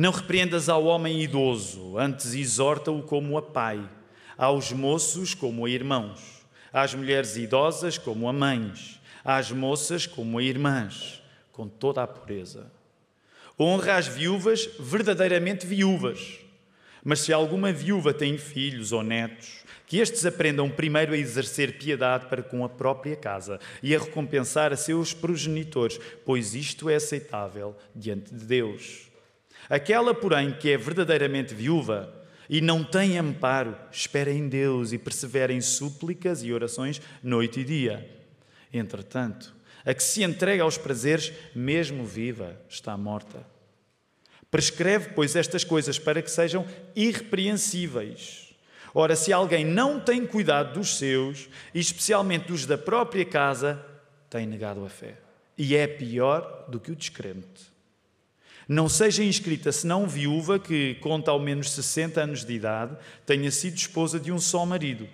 Não repreendas ao homem idoso, antes exorta-o como a pai, aos moços como a irmãos, às mulheres idosas como a mães, às moças como a irmãs, com toda a pureza. Honra as viúvas verdadeiramente viúvas. Mas se alguma viúva tem filhos ou netos, que estes aprendam primeiro a exercer piedade para com a própria casa e a recompensar a seus progenitores, pois isto é aceitável diante de Deus. Aquela, porém, que é verdadeiramente viúva e não tem amparo, espera em Deus e persevera em súplicas e orações noite e dia. Entretanto, a que se entrega aos prazeres, mesmo viva, está morta. Prescreve, pois, estas coisas para que sejam irrepreensíveis Ora, se alguém não tem cuidado dos seus, e especialmente dos da própria casa, tem negado a fé. E é pior do que o descrente. Não seja inscrita senão viúva que conta ao menos 60 anos de idade, tenha sido esposa de um só marido,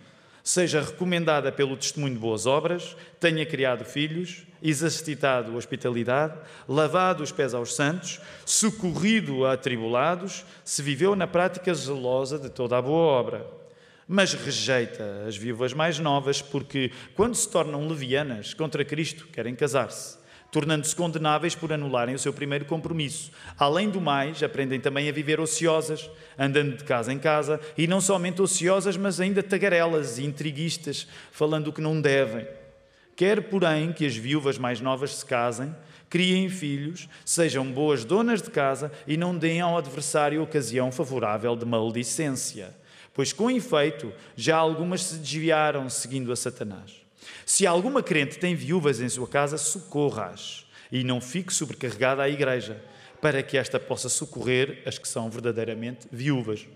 seja recomendada pelo testemunho de boas obras, tenha criado filhos, exercitado hospitalidade, lavado os pés aos santos, socorrido a atribulados, se viveu na prática zelosa de toda a boa obra. Mas rejeita as viúvas mais novas porque, quando se tornam levianas contra Cristo, querem casar-se, tornando-se condenáveis por anularem o seu primeiro compromisso. Além do mais, aprendem também a viver ociosas, andando de casa em casa, e não somente ociosas, mas ainda tagarelas e intriguistas, falando o que não devem. Quer, porém, que as viúvas mais novas se casem, criem filhos, sejam boas donas de casa e não deem ao adversário ocasião favorável de maldicência pois com efeito já algumas se desviaram seguindo a Satanás. Se alguma crente tem viúvas em sua casa, socorra-as e não fique sobrecarregada a igreja, para que esta possa socorrer as que são verdadeiramente viúvas.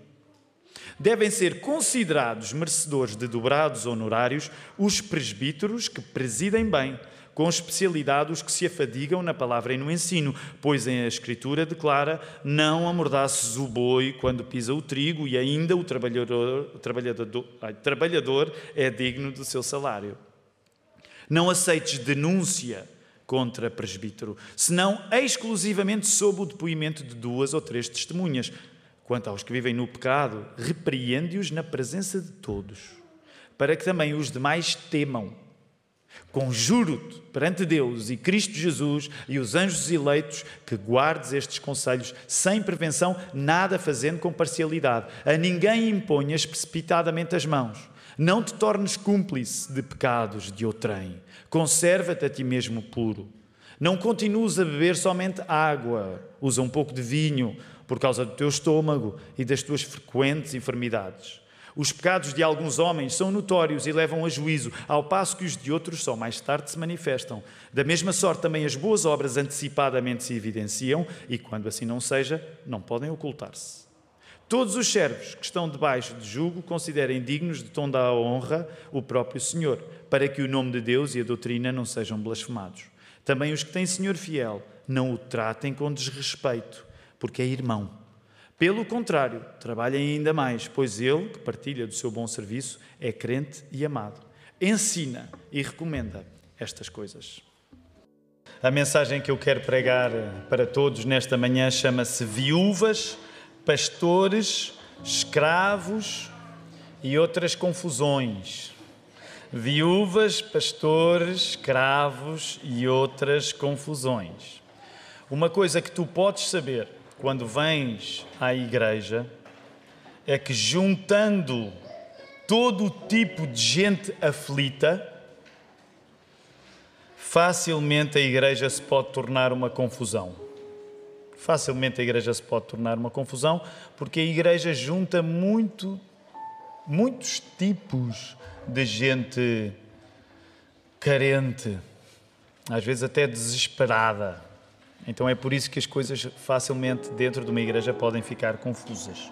Devem ser considerados merecedores de dobrados honorários os presbíteros que presidem bem, com especialidade os que se afadigam na palavra e no ensino, pois em a Escritura declara: Não amordaces o boi quando pisa o trigo, e ainda o trabalhador, o trabalhador, trabalhador é digno do seu salário. Não aceites denúncia contra presbítero, senão exclusivamente sob o depoimento de duas ou três testemunhas. Quanto aos que vivem no pecado, repreende-os na presença de todos, para que também os demais temam Conjuro-te perante Deus e Cristo Jesus e os anjos eleitos que guardes estes conselhos sem prevenção, nada fazendo com parcialidade. A ninguém imponhas precipitadamente as mãos. Não te tornes cúmplice de pecados de outrem. Conserva-te a ti mesmo puro. Não continues a beber somente água. Usa um pouco de vinho por causa do teu estômago e das tuas frequentes enfermidades. Os pecados de alguns homens são notórios e levam a juízo, ao passo que os de outros só mais tarde se manifestam. Da mesma sorte, também as boas obras antecipadamente se evidenciam e, quando assim não seja, não podem ocultar-se. Todos os servos que estão debaixo de jugo considerem dignos de tom da honra o próprio Senhor, para que o nome de Deus e a doutrina não sejam blasfemados. Também os que têm Senhor fiel não o tratem com desrespeito, porque é irmão pelo contrário, trabalha ainda mais, pois ele, que partilha do seu bom serviço, é crente e amado. Ensina e recomenda estas coisas. A mensagem que eu quero pregar para todos nesta manhã chama-se Viúvas, Pastores, Escravos e outras confusões. Viúvas, pastores, escravos e outras confusões. Uma coisa que tu podes saber quando vens à igreja é que juntando todo o tipo de gente aflita, facilmente a igreja se pode tornar uma confusão. Facilmente a igreja se pode tornar uma confusão, porque a igreja junta muito, muitos tipos de gente carente, às vezes até desesperada então é por isso que as coisas facilmente dentro de uma igreja podem ficar confusas.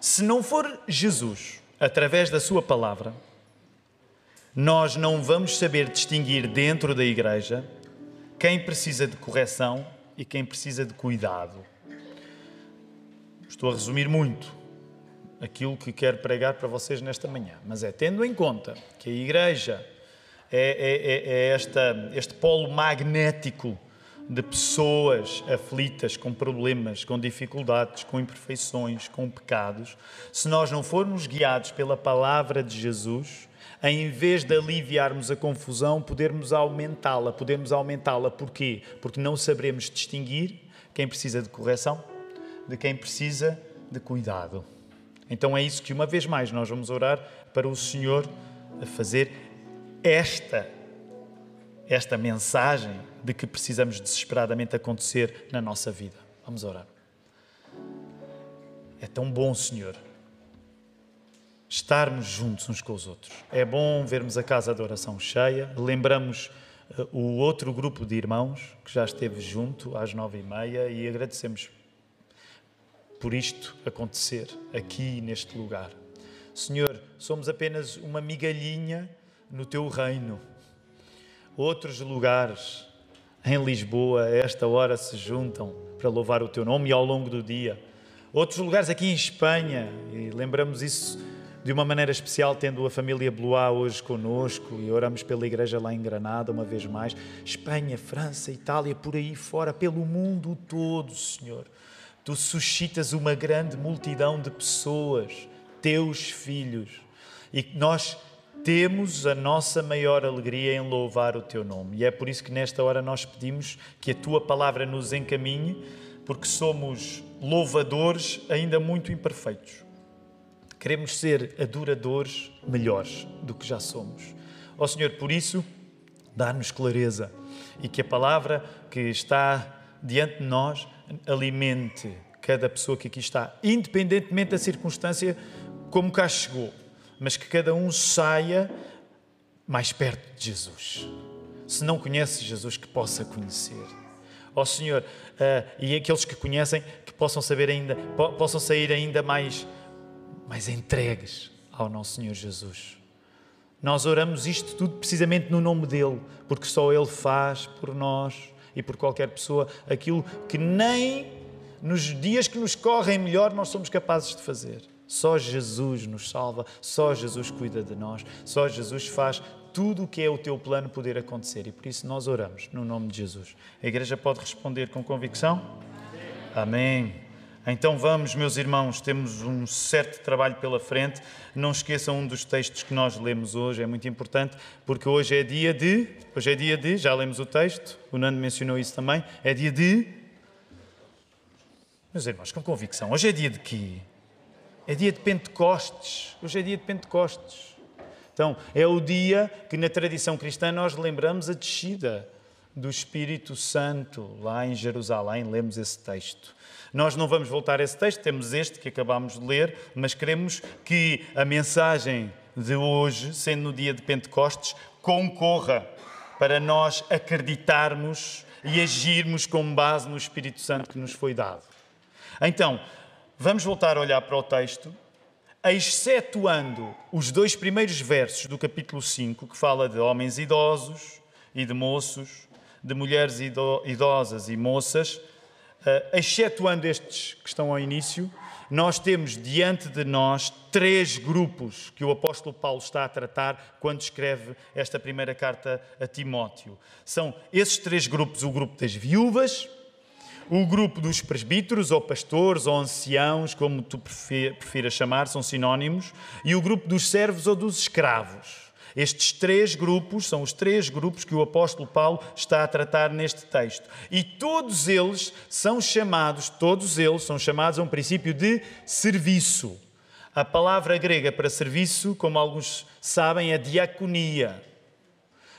Se não for Jesus, através da Sua palavra, nós não vamos saber distinguir dentro da igreja quem precisa de correção e quem precisa de cuidado. Estou a resumir muito aquilo que quero pregar para vocês nesta manhã, mas é tendo em conta que a igreja é, é, é, é esta, este polo magnético de pessoas aflitas, com problemas, com dificuldades, com imperfeições, com pecados, se nós não formos guiados pela palavra de Jesus, em vez de aliviarmos a confusão, podermos aumentá-la. Podermos aumentá-la porquê? Porque não saberemos distinguir quem precisa de correção de quem precisa de cuidado. Então é isso que uma vez mais nós vamos orar para o Senhor fazer esta esta mensagem de que precisamos desesperadamente acontecer na nossa vida. Vamos orar. É tão bom, Senhor, estarmos juntos uns com os outros. É bom vermos a casa de oração cheia. Lembramos uh, o outro grupo de irmãos que já esteve junto às nove e meia e agradecemos por isto acontecer aqui neste lugar. Senhor, somos apenas uma migalhinha no teu reino. Outros lugares em Lisboa, a esta hora, se juntam para louvar o teu nome e ao longo do dia. Outros lugares aqui em Espanha, e lembramos isso de uma maneira especial, tendo a família Blois hoje conosco e oramos pela igreja lá em Granada, uma vez mais. Espanha, França, Itália, por aí fora, pelo mundo todo, Senhor. Tu suscitas uma grande multidão de pessoas, teus filhos, e nós temos a nossa maior alegria em louvar o teu nome. E é por isso que nesta hora nós pedimos que a tua palavra nos encaminhe, porque somos louvadores ainda muito imperfeitos. Queremos ser adoradores melhores do que já somos. Ó oh, Senhor, por isso, dá-nos clareza e que a palavra que está diante de nós alimente cada pessoa que aqui está, independentemente da circunstância como cá chegou, mas que cada um saia mais perto de Jesus. Se não conhece Jesus, que possa conhecer. Ó oh, Senhor, uh, e aqueles que conhecem, que possam saber ainda, po possam sair ainda mais, mais entregues ao nosso Senhor Jesus. Nós oramos isto tudo precisamente no nome dele, porque só ele faz por nós e por qualquer pessoa aquilo que nem nos dias que nos correm melhor nós somos capazes de fazer. Só Jesus nos salva, só Jesus cuida de nós, só Jesus faz tudo o que é o teu plano poder acontecer. E por isso nós oramos no nome de Jesus. A igreja pode responder com convicção? Amém. Então vamos, meus irmãos, temos um certo trabalho pela frente. Não esqueçam um dos textos que nós lemos hoje, é muito importante, porque hoje é dia de. Hoje é dia de, já lemos o texto, o Nando mencionou isso também, é dia de. Meus irmãos, com convicção, hoje é dia de quê? É dia de Pentecostes. Hoje é dia de Pentecostes. Então, é o dia que na tradição cristã nós lembramos a descida do Espírito Santo lá em Jerusalém. Lemos esse texto. Nós não vamos voltar a esse texto, temos este que acabámos de ler, mas queremos que a mensagem de hoje, sendo no dia de Pentecostes, concorra para nós acreditarmos e agirmos com base no Espírito Santo que nos foi dado. Então, vamos voltar a olhar para o texto, excetuando os dois primeiros versos do capítulo 5, que fala de homens idosos e de moços, de mulheres idosas e moças, uh, excetuando estes que estão ao início, nós temos diante de nós três grupos que o apóstolo Paulo está a tratar quando escreve esta primeira carta a Timóteo. São esses três grupos: o grupo das viúvas, o grupo dos presbíteros, ou pastores, ou anciãos, como tu prefiras chamar, são sinónimos, e o grupo dos servos ou dos escravos. Estes três grupos são os três grupos que o apóstolo Paulo está a tratar neste texto. E todos eles são chamados, todos eles são chamados a um princípio de serviço. A palavra grega para serviço, como alguns sabem, é diaconia.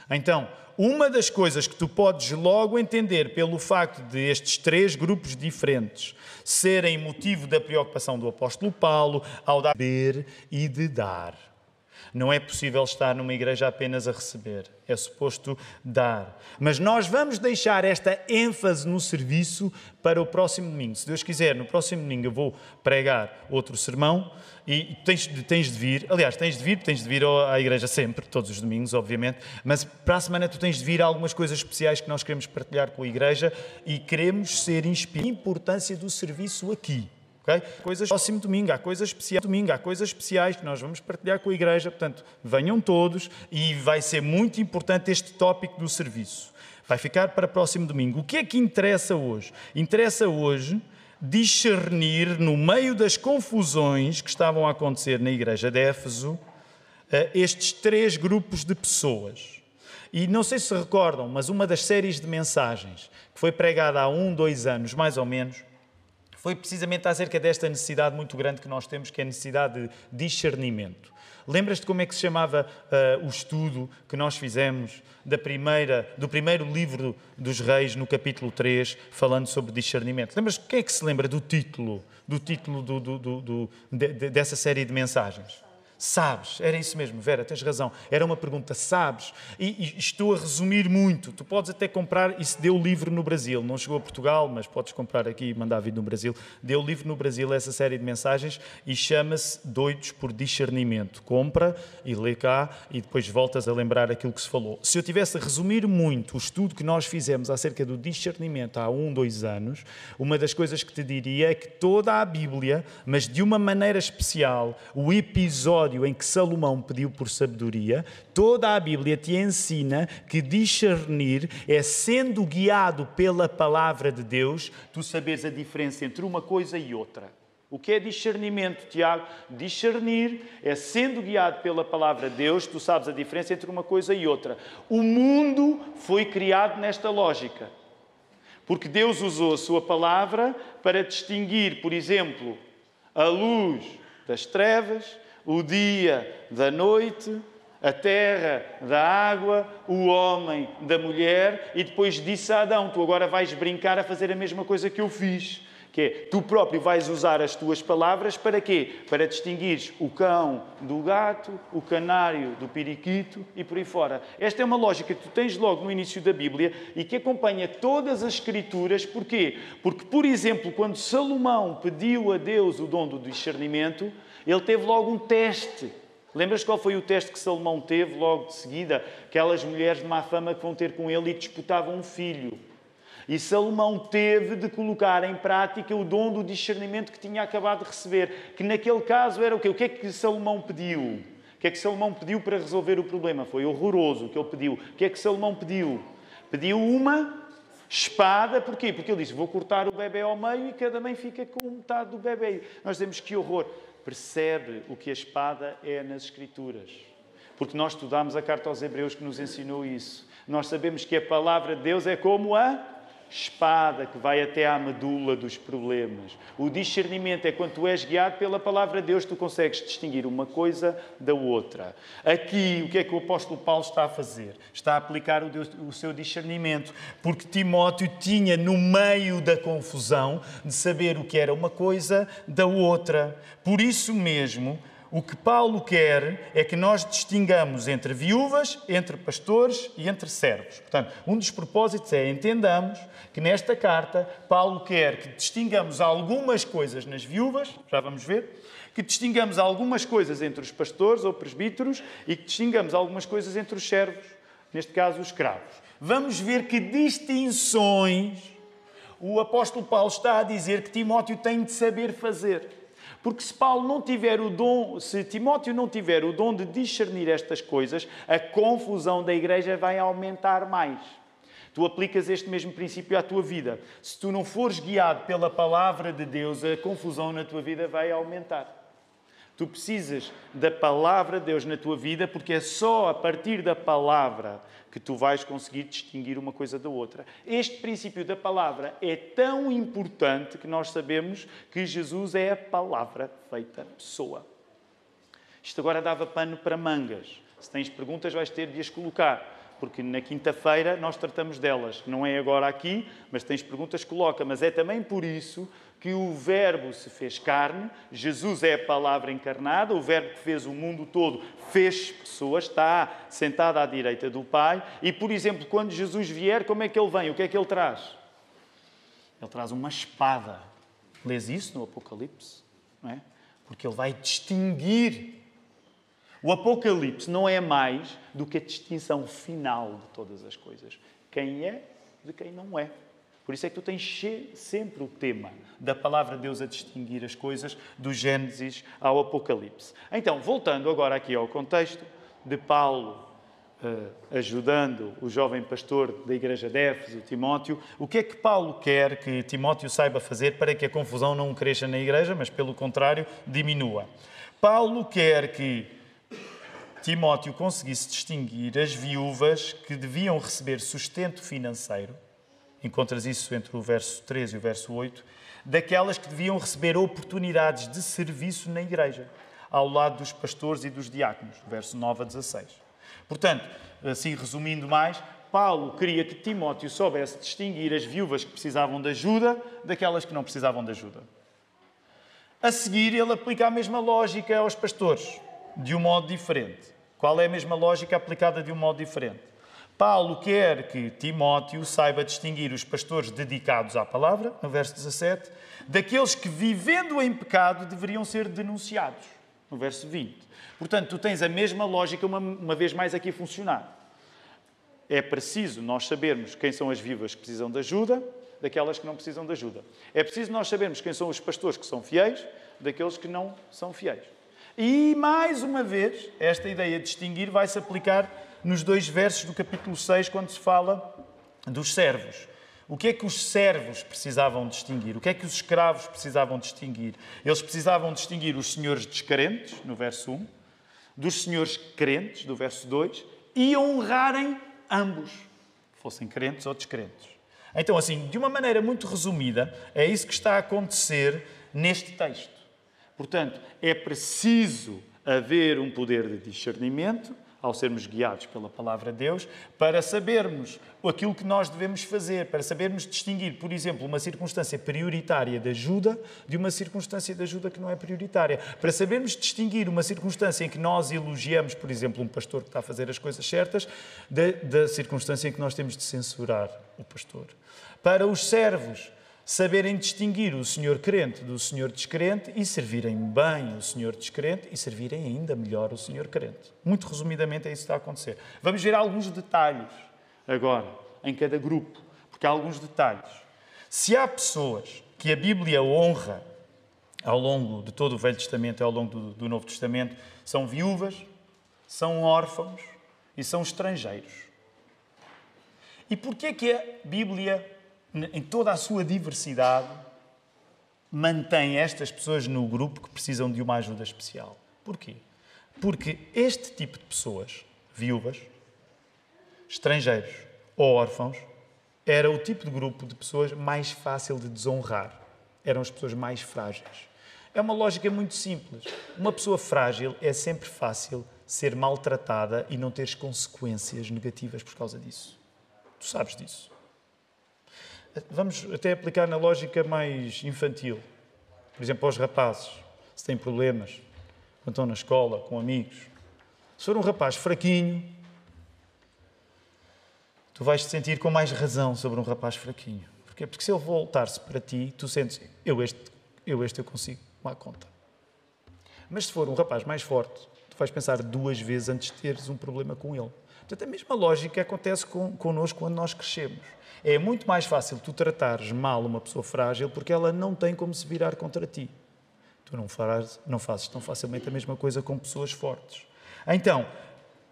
Então, uma das coisas que tu podes logo entender pelo facto de estes três grupos diferentes serem motivo da preocupação do apóstolo Paulo ao dar e de dar não é possível estar numa igreja apenas a receber, é suposto dar. Mas nós vamos deixar esta ênfase no serviço para o próximo domingo. Se Deus quiser, no próximo domingo eu vou pregar outro sermão e tens, tens de vir. Aliás, tens de vir, tens de vir à igreja sempre, todos os domingos, obviamente, mas para a semana tu tens de vir algumas coisas especiais que nós queremos partilhar com a igreja e queremos ser inspirados. A importância do serviço aqui. Okay? Coisas próximo domingo, há coisas especiais domingo, há coisas especiais que nós vamos partilhar com a igreja, portanto, venham todos e vai ser muito importante este tópico do serviço. Vai ficar para próximo domingo. O que é que interessa hoje? Interessa hoje discernir no meio das confusões que estavam a acontecer na igreja de Éfeso eh, estes três grupos de pessoas. E não sei se recordam, mas uma das séries de mensagens que foi pregada há um, dois anos, mais ou menos, foi precisamente acerca desta necessidade muito grande que nós temos, que é a necessidade de discernimento. Lembras-te como é que se chamava uh, o estudo que nós fizemos da primeira, do primeiro livro dos reis, no capítulo 3, falando sobre discernimento? Lembras quem é que se lembra do título, do título do, do, do, de, dessa série de mensagens? Sabes, era isso mesmo, Vera, tens razão. Era uma pergunta, sabes? E, e, estou a resumir muito. Tu podes até comprar, isso deu livro no Brasil. Não chegou a Portugal, mas podes comprar aqui e mandar vir no Brasil. Deu livro no Brasil essa série de mensagens e chama-se Doidos por Discernimento. Compra e lê cá e depois voltas a lembrar aquilo que se falou. Se eu tivesse a resumir muito o estudo que nós fizemos acerca do discernimento há um, dois anos, uma das coisas que te diria é que toda a Bíblia, mas de uma maneira especial, o episódio em que Salomão pediu por sabedoria, toda a Bíblia te ensina que discernir é sendo guiado pela palavra de Deus, tu saberes a diferença entre uma coisa e outra. O que é discernimento, Tiago? Discernir é sendo guiado pela palavra de Deus, tu sabes a diferença entre uma coisa e outra. O mundo foi criado nesta lógica. Porque Deus usou a sua palavra para distinguir, por exemplo, a luz das trevas, o dia da noite, a terra da água, o homem da mulher, e depois disse a Adão: Tu agora vais brincar a fazer a mesma coisa que eu fiz. Que é, tu próprio vais usar as tuas palavras para quê? Para distinguires o cão do gato, o canário do periquito e por aí fora. Esta é uma lógica que tu tens logo no início da Bíblia e que acompanha todas as Escrituras. Porquê? Porque, por exemplo, quando Salomão pediu a Deus o dom do discernimento, ele teve logo um teste. Lembras qual foi o teste que Salomão teve logo de seguida? Aquelas mulheres de má fama que vão ter com ele e disputavam um filho. E Salomão teve de colocar em prática o dom do discernimento que tinha acabado de receber, que naquele caso era o quê? O que é que Salomão pediu? O que é que Salomão pediu para resolver o problema? Foi horroroso o que ele pediu. O que é que Salomão pediu? Pediu uma espada, porquê? Porque ele disse: Vou cortar o bebê ao meio e cada mãe fica com metade do bebê. Nós dizemos que horror percebe o que a espada é nas Escrituras. Porque nós estudamos a carta aos Hebreus que nos ensinou isso. Nós sabemos que a palavra de Deus é como a espada que vai até à medula dos problemas. O discernimento é quando tu és guiado pela palavra de Deus, tu consegues distinguir uma coisa da outra. Aqui, o que é que o apóstolo Paulo está a fazer? Está a aplicar o, Deus, o seu discernimento, porque Timóteo tinha no meio da confusão de saber o que era uma coisa da outra. Por isso mesmo, o que Paulo quer é que nós distingamos entre viúvas, entre pastores e entre servos. Portanto, um dos propósitos é entendamos que nesta carta Paulo quer que distingamos algumas coisas nas viúvas, já vamos ver, que distingamos algumas coisas entre os pastores ou presbíteros e que distingamos algumas coisas entre os servos, neste caso os escravos. Vamos ver que distinções o apóstolo Paulo está a dizer que Timóteo tem de saber fazer. Porque se Paulo não tiver o dom, se Timóteo não tiver o dom de discernir estas coisas, a confusão da igreja vai aumentar mais. Tu aplicas este mesmo princípio à tua vida. Se tu não fores guiado pela palavra de Deus, a confusão na tua vida vai aumentar. Tu precisas da palavra de Deus na tua vida, porque é só a partir da palavra que tu vais conseguir distinguir uma coisa da outra. Este princípio da palavra é tão importante que nós sabemos que Jesus é a palavra feita pessoa. Isto agora dava pano para mangas. Se tens perguntas, vais ter de as colocar porque na quinta-feira nós tratamos delas. Não é agora aqui, mas tens perguntas, coloca. Mas é também por isso que o Verbo se fez carne, Jesus é a palavra encarnada, o Verbo que fez o mundo todo fez pessoas, está sentado à direita do Pai. E, por exemplo, quando Jesus vier, como é que ele vem? O que é que ele traz? Ele traz uma espada. Lês isso no Apocalipse? Não é? Porque ele vai distinguir. O Apocalipse não é mais do que a distinção final de todas as coisas. Quem é de quem não é. Por isso é que tu tens sempre o tema da palavra de Deus a distinguir as coisas do Gênesis ao Apocalipse. Então, voltando agora aqui ao contexto de Paulo uh, ajudando o jovem pastor da igreja de Éfeso, Timóteo, o que é que Paulo quer que Timóteo saiba fazer para que a confusão não cresça na igreja, mas pelo contrário, diminua? Paulo quer que Timóteo conseguisse distinguir as viúvas que deviam receber sustento financeiro, encontras isso entre o verso 13 e o verso 8, daquelas que deviam receber oportunidades de serviço na igreja, ao lado dos pastores e dos diáconos, verso 9 a 16. Portanto, assim resumindo mais, Paulo queria que Timóteo soubesse distinguir as viúvas que precisavam de ajuda daquelas que não precisavam de ajuda. A seguir, ele aplica a mesma lógica aos pastores, de um modo diferente. Qual é a mesma lógica aplicada de um modo diferente? Paulo quer que Timóteo saiba distinguir os pastores dedicados à palavra, no verso 17, daqueles que, vivendo em pecado, deveriam ser denunciados, no verso 20. Portanto, tu tens a mesma lógica uma, uma vez mais aqui a funcionar. É preciso nós sabermos quem são as vivas que precisam de ajuda daquelas que não precisam de ajuda. É preciso nós sabermos quem são os pastores que são fiéis daqueles que não são fiéis. E, mais uma vez, esta ideia de distinguir vai se aplicar nos dois versos do capítulo 6, quando se fala dos servos. O que é que os servos precisavam distinguir? O que é que os escravos precisavam distinguir? Eles precisavam distinguir os senhores descrentes, no verso 1, dos senhores crentes, do verso 2, e honrarem ambos, fossem crentes ou descrentes. Então, assim, de uma maneira muito resumida, é isso que está a acontecer neste texto. Portanto, é preciso haver um poder de discernimento, ao sermos guiados pela palavra de Deus, para sabermos aquilo que nós devemos fazer, para sabermos distinguir, por exemplo, uma circunstância prioritária de ajuda de uma circunstância de ajuda que não é prioritária, para sabermos distinguir uma circunstância em que nós elogiamos, por exemplo, um pastor que está a fazer as coisas certas, da, da circunstância em que nós temos de censurar o pastor. Para os servos, saberem distinguir o senhor crente do senhor descrente e servirem bem o senhor descrente e servirem ainda melhor o senhor crente. Muito resumidamente é isso que está a acontecer. Vamos ver alguns detalhes agora em cada grupo, porque há alguns detalhes. Se há pessoas que a Bíblia honra ao longo de todo o Velho Testamento e ao longo do, do Novo Testamento, são viúvas, são órfãos e são estrangeiros. E porquê que a Bíblia em toda a sua diversidade, mantém estas pessoas no grupo que precisam de uma ajuda especial. Porquê? Porque este tipo de pessoas, viúvas, estrangeiros ou órfãos, era o tipo de grupo de pessoas mais fácil de desonrar. Eram as pessoas mais frágeis. É uma lógica muito simples. Uma pessoa frágil é sempre fácil ser maltratada e não ter consequências negativas por causa disso. Tu sabes disso. Vamos até aplicar na lógica mais infantil. Por exemplo, aos rapazes, se têm problemas, quando estão na escola, com amigos. Se for um rapaz fraquinho, tu vais te sentir com mais razão sobre um rapaz fraquinho. Porquê? Porque se ele voltar-se para ti, tu sentes, eu este, eu este eu consigo tomar conta. Mas se for um rapaz mais forte, tu vais pensar duas vezes antes de teres um problema com ele. Portanto, a mesma lógica acontece com, connosco quando nós crescemos. É muito mais fácil tu tratares mal uma pessoa frágil porque ela não tem como se virar contra ti. Tu não, farás, não fazes tão facilmente a mesma coisa com pessoas fortes. Então,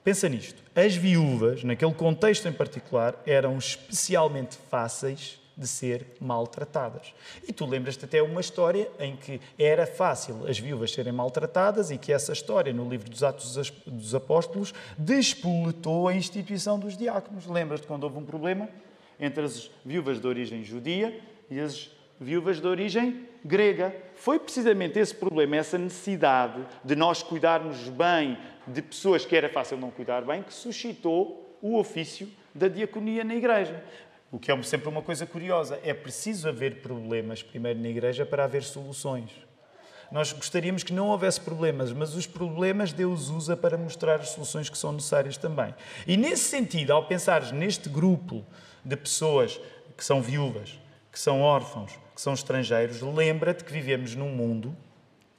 pensa nisto. As viúvas, naquele contexto em particular, eram especialmente fáceis de ser maltratadas. E tu lembras-te até uma história em que era fácil as viúvas serem maltratadas e que essa história, no livro dos Atos dos Apóstolos, despoletou a instituição dos diáconos. Lembras-te quando houve um problema entre as viúvas de origem judia e as viúvas de origem grega? Foi precisamente esse problema, essa necessidade de nós cuidarmos bem de pessoas que era fácil não cuidar bem, que suscitou o ofício da diaconia na igreja. O que é sempre uma coisa curiosa. É preciso haver problemas primeiro na igreja para haver soluções. Nós gostaríamos que não houvesse problemas, mas os problemas Deus usa para mostrar as soluções que são necessárias também. E nesse sentido, ao pensares neste grupo de pessoas que são viúvas, que são órfãos, que são estrangeiros, lembra-te que vivemos num mundo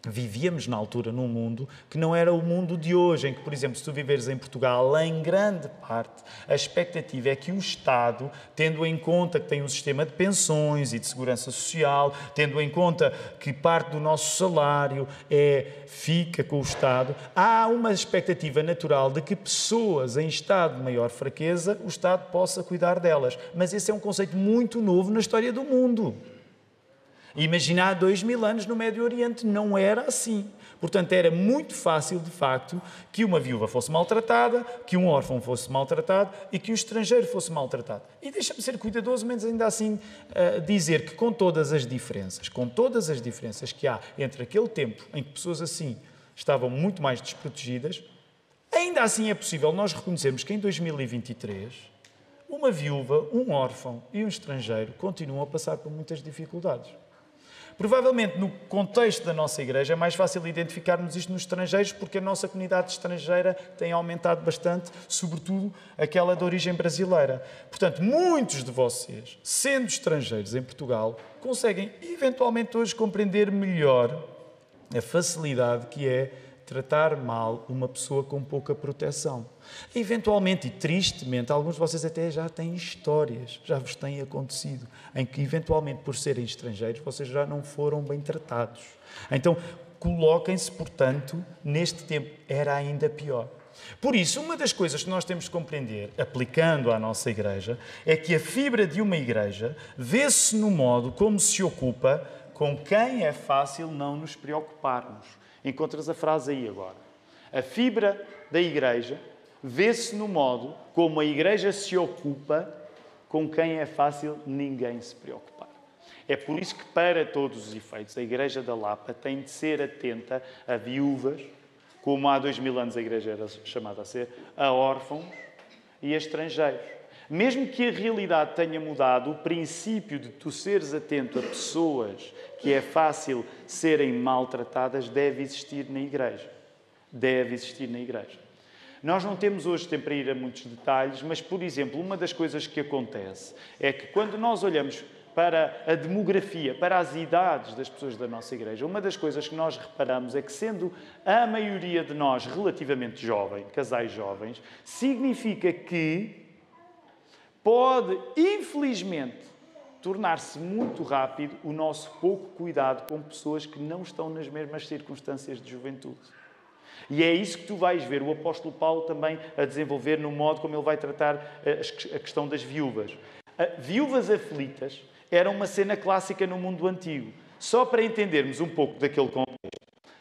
vivíamos na altura num mundo que não era o mundo de hoje, em que, por exemplo, se tu viveres em Portugal, em grande parte, a expectativa é que o Estado, tendo em conta que tem um sistema de pensões e de segurança social, tendo em conta que parte do nosso salário é fica com o Estado, há uma expectativa natural de que pessoas em estado de maior fraqueza, o Estado possa cuidar delas. Mas esse é um conceito muito novo na história do mundo. Imaginar dois mil anos no Médio Oriente não era assim. Portanto, era muito fácil, de facto, que uma viúva fosse maltratada, que um órfão fosse maltratado e que o estrangeiro fosse maltratado. E deixa-me ser cuidadoso, mas ainda assim uh, dizer que, com todas as diferenças, com todas as diferenças que há entre aquele tempo em que pessoas assim estavam muito mais desprotegidas, ainda assim é possível nós reconhecermos que em 2023 uma viúva, um órfão e um estrangeiro continuam a passar por muitas dificuldades. Provavelmente, no contexto da nossa igreja, é mais fácil identificarmos isto nos estrangeiros, porque a nossa comunidade estrangeira tem aumentado bastante, sobretudo aquela de origem brasileira. Portanto, muitos de vocês, sendo estrangeiros em Portugal, conseguem eventualmente hoje compreender melhor a facilidade que é tratar mal uma pessoa com pouca proteção. Eventualmente e tristemente, alguns de vocês até já têm histórias, já vos têm acontecido, em que eventualmente por serem estrangeiros vocês já não foram bem tratados. Então, coloquem-se, portanto, neste tempo era ainda pior. Por isso, uma das coisas que nós temos de compreender, aplicando à nossa igreja, é que a fibra de uma igreja vê-se no modo como se ocupa com quem é fácil não nos preocuparmos. Encontras a frase aí agora. A fibra da igreja vê-se no modo como a igreja se ocupa com quem é fácil ninguém se preocupar. É por isso que, para todos os efeitos, a Igreja da Lapa tem de ser atenta a viúvas, como há dois mil anos a Igreja era chamada a ser, a órfãos e a estrangeiros. Mesmo que a realidade tenha mudado, o princípio de tu seres atento a pessoas que é fácil serem maltratadas deve existir na Igreja. Deve existir na Igreja. Nós não temos hoje tempo para ir a muitos detalhes, mas, por exemplo, uma das coisas que acontece é que quando nós olhamos para a demografia, para as idades das pessoas da nossa igreja, uma das coisas que nós reparamos é que, sendo a maioria de nós relativamente jovem, casais jovens, significa que pode, infelizmente, tornar-se muito rápido o nosso pouco cuidado com pessoas que não estão nas mesmas circunstâncias de juventude. E é isso que tu vais ver o apóstolo Paulo também a desenvolver no modo como ele vai tratar eh, a questão das viúvas. Viúvas aflitas era uma cena clássica no mundo antigo. Só para entendermos um pouco daquele contexto.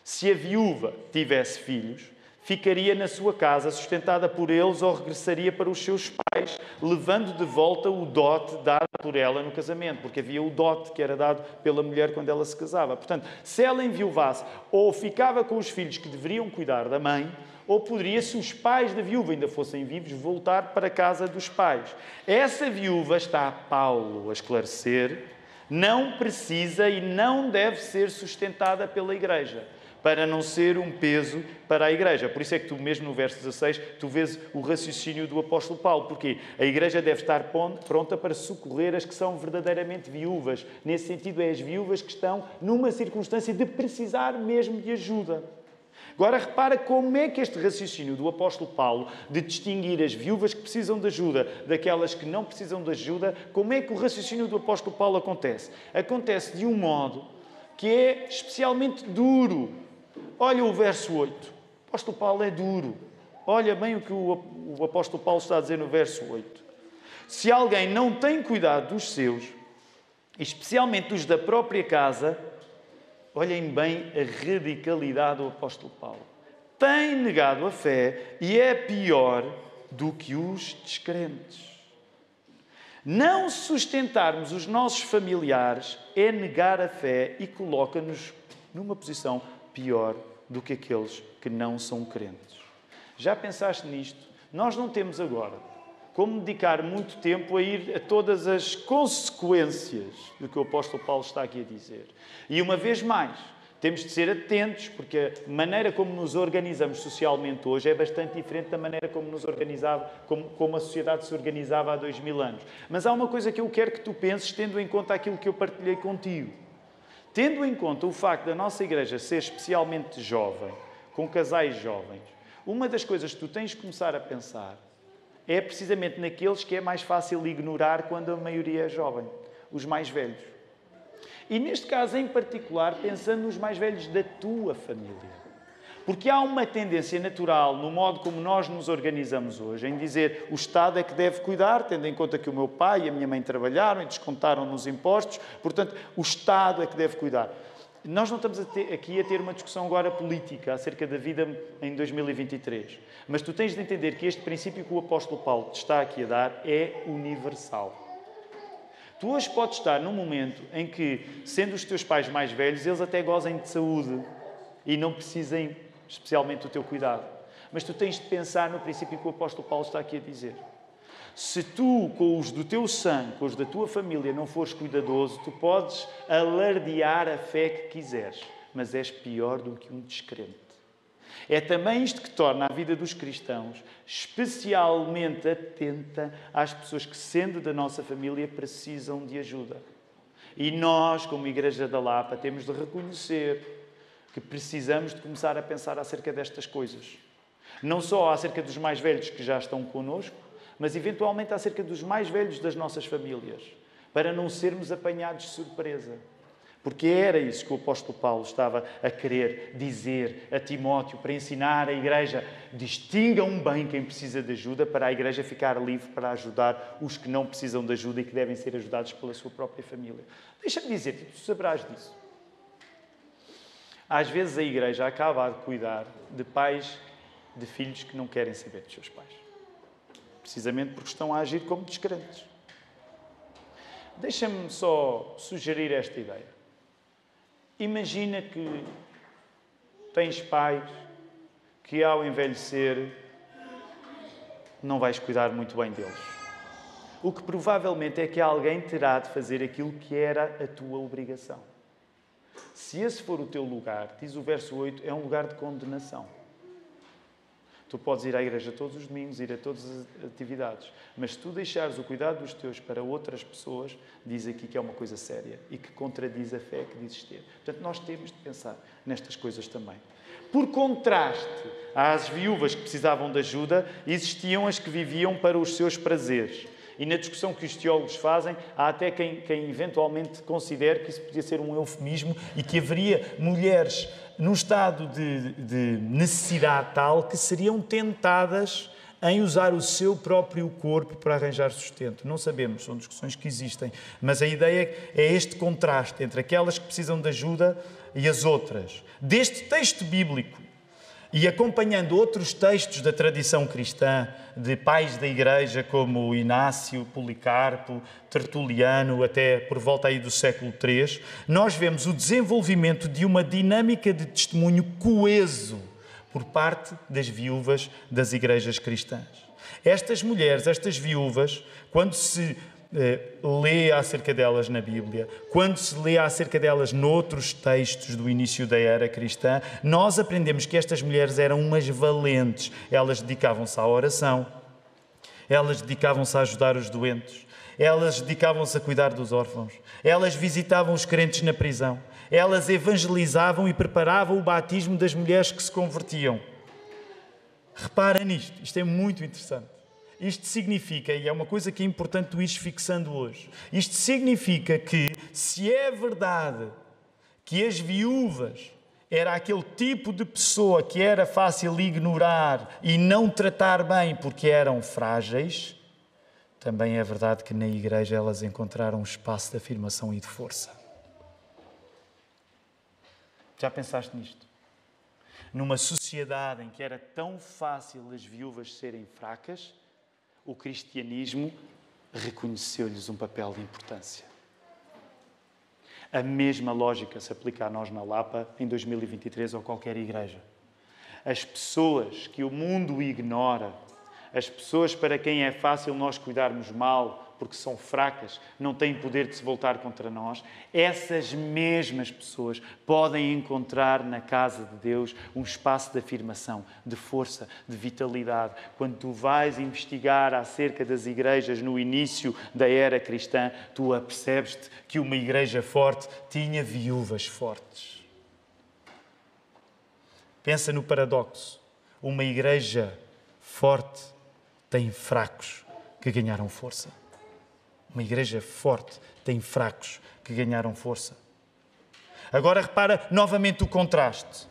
Se a viúva tivesse filhos, ficaria na sua casa, sustentada por eles, ou regressaria para os seus pais, levando de volta o dote dado por ela no casamento, porque havia o dote que era dado pela mulher quando ela se casava. Portanto, se ela enviuvasse, ou ficava com os filhos que deveriam cuidar da mãe, ou poderia, se os pais da viúva ainda fossem vivos, voltar para a casa dos pais. Essa viúva, está Paulo a esclarecer, não precisa e não deve ser sustentada pela igreja para não ser um peso para a igreja. Por isso é que tu, mesmo no verso 16, tu vês o raciocínio do apóstolo Paulo, porque a igreja deve estar pronta para socorrer as que são verdadeiramente viúvas. Nesse sentido, é as viúvas que estão numa circunstância de precisar mesmo de ajuda. Agora repara como é que este raciocínio do apóstolo Paulo de distinguir as viúvas que precisam de ajuda daquelas que não precisam de ajuda, como é que o raciocínio do apóstolo Paulo acontece? Acontece de um modo que é especialmente duro Olha o verso 8. O apóstolo Paulo é duro. Olha bem o que o apóstolo Paulo está a dizer no verso 8. Se alguém não tem cuidado dos seus, especialmente dos da própria casa, olhem bem a radicalidade do apóstolo Paulo. Tem negado a fé e é pior do que os descrentes. Não sustentarmos os nossos familiares é negar a fé e coloca-nos numa posição pior do que aqueles que não são crentes. Já pensaste nisto? Nós não temos agora como dedicar muito tempo a ir a todas as consequências do que o apóstolo Paulo está aqui a dizer. E uma vez mais, temos de ser atentos, porque a maneira como nos organizamos socialmente hoje é bastante diferente da maneira como nos organizava, como, como a sociedade se organizava há dois mil anos. Mas há uma coisa que eu quero que tu penses, tendo em conta aquilo que eu partilhei contigo. Tendo em conta o facto da nossa igreja ser especialmente jovem, com casais jovens, uma das coisas que tu tens de começar a pensar é precisamente naqueles que é mais fácil ignorar quando a maioria é jovem, os mais velhos. E neste caso em particular, pensando nos mais velhos da tua família. Porque há uma tendência natural no modo como nós nos organizamos hoje, em dizer o Estado é que deve cuidar, tendo em conta que o meu pai e a minha mãe trabalharam e descontaram nos impostos, portanto, o Estado é que deve cuidar. Nós não estamos aqui a ter uma discussão agora política acerca da vida em 2023, mas tu tens de entender que este princípio que o apóstolo Paulo te está aqui a dar é universal. Tu hoje podes estar num momento em que, sendo os teus pais mais velhos, eles até gozem de saúde e não precisem especialmente o teu cuidado. Mas tu tens de pensar no princípio que o apóstolo Paulo está aqui a dizer. Se tu, com os do teu sangue, com os da tua família, não fores cuidadoso, tu podes alardear a fé que quiseres, mas és pior do que um descrente. É também isto que torna a vida dos cristãos especialmente atenta às pessoas que, sendo da nossa família, precisam de ajuda. E nós, como Igreja da Lapa, temos de reconhecer que precisamos de começar a pensar acerca destas coisas. Não só acerca dos mais velhos que já estão connosco, mas eventualmente acerca dos mais velhos das nossas famílias, para não sermos apanhados de surpresa. Porque era isso que o apóstolo Paulo estava a querer dizer a Timóteo, para ensinar a igreja: distingam bem quem precisa de ajuda, para a igreja ficar livre para ajudar os que não precisam de ajuda e que devem ser ajudados pela sua própria família. Deixa-me dizer-te, tu saberás disso. Às vezes a igreja acaba a cuidar de pais de filhos que não querem saber dos seus pais. Precisamente porque estão a agir como descrentes. Deixa-me só sugerir esta ideia. Imagina que tens pais que ao envelhecer não vais cuidar muito bem deles. O que provavelmente é que alguém terá de fazer aquilo que era a tua obrigação. Se esse for o teu lugar, diz o verso 8, é um lugar de condenação. Tu podes ir à igreja todos os domingos, ir a todas as atividades, mas se tu deixares o cuidado dos teus para outras pessoas, diz aqui que é uma coisa séria e que contradiz a fé que dizes ter. Portanto, nós temos de pensar nestas coisas também. Por contraste às viúvas que precisavam de ajuda, existiam as que viviam para os seus prazeres. E na discussão que os teólogos fazem, há até quem, quem eventualmente considere que isso podia ser um eufemismo e que haveria mulheres num estado de, de necessidade tal que seriam tentadas em usar o seu próprio corpo para arranjar sustento. Não sabemos, são discussões que existem, mas a ideia é este contraste entre aquelas que precisam de ajuda e as outras. Deste texto bíblico, e acompanhando outros textos da tradição cristã, de pais da Igreja como Inácio, Policarpo, Tertuliano, até por volta aí do século III, nós vemos o desenvolvimento de uma dinâmica de testemunho coeso por parte das viúvas das igrejas cristãs. Estas mulheres, estas viúvas, quando se lê acerca delas na Bíblia, quando se lê acerca delas noutros textos do início da era cristã, nós aprendemos que estas mulheres eram umas valentes. Elas dedicavam-se à oração, elas dedicavam-se a ajudar os doentes, elas dedicavam-se a cuidar dos órfãos, elas visitavam os crentes na prisão, elas evangelizavam e preparavam o batismo das mulheres que se convertiam. Repara nisto, isto é muito interessante. Isto significa, e é uma coisa que é importante tu ires fixando hoje, isto significa que, se é verdade que as viúvas era aquele tipo de pessoa que era fácil ignorar e não tratar bem porque eram frágeis, também é verdade que na igreja elas encontraram um espaço de afirmação e de força. Já pensaste nisto? Numa sociedade em que era tão fácil as viúvas serem fracas, o cristianismo reconheceu-lhes um papel de importância. A mesma lógica se aplica a nós na Lapa em 2023 ou qualquer igreja. As pessoas que o mundo ignora, as pessoas para quem é fácil nós cuidarmos mal porque são fracas, não têm poder de se voltar contra nós, essas mesmas pessoas podem encontrar na casa de Deus um espaço de afirmação, de força, de vitalidade. Quando tu vais investigar acerca das igrejas no início da era cristã, tu apercebes-te que uma igreja forte tinha viúvas fortes. Pensa no paradoxo. Uma igreja forte tem fracos que ganharam força. Uma igreja forte tem fracos que ganharam força. Agora repara novamente o contraste.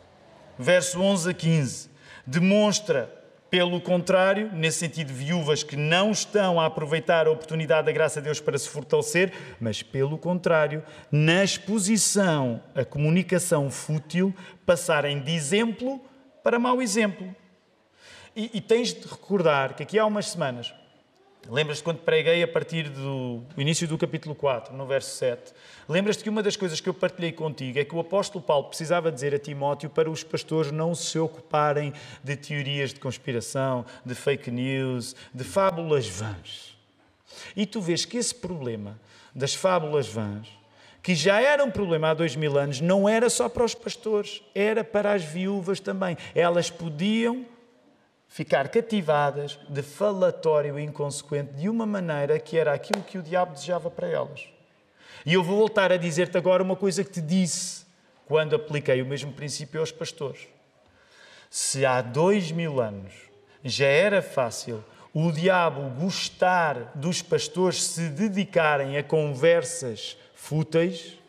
Verso 11 a 15. Demonstra, pelo contrário, nesse sentido, viúvas que não estão a aproveitar a oportunidade da graça de Deus para se fortalecer, mas, pelo contrário, na exposição, a comunicação fútil, passarem de exemplo para mau exemplo. E, e tens de recordar que aqui há umas semanas, lembras-te quando preguei a partir do início do capítulo 4, no verso 7, lembras-te que uma das coisas que eu partilhei contigo é que o apóstolo Paulo precisava dizer a Timóteo para os pastores não se ocuparem de teorias de conspiração, de fake news, de fábulas vãs. E tu vês que esse problema das fábulas vãs que já era um problema há dois mil anos, não era só para os pastores, era para as viúvas também. Elas podiam ficar cativadas de falatório inconsequente de uma maneira que era aquilo que o diabo desejava para elas. E eu vou voltar a dizer-te agora uma coisa que te disse quando apliquei o mesmo princípio aos pastores. Se há dois mil anos já era fácil o diabo gostar dos pastores se dedicarem a conversas fúteis,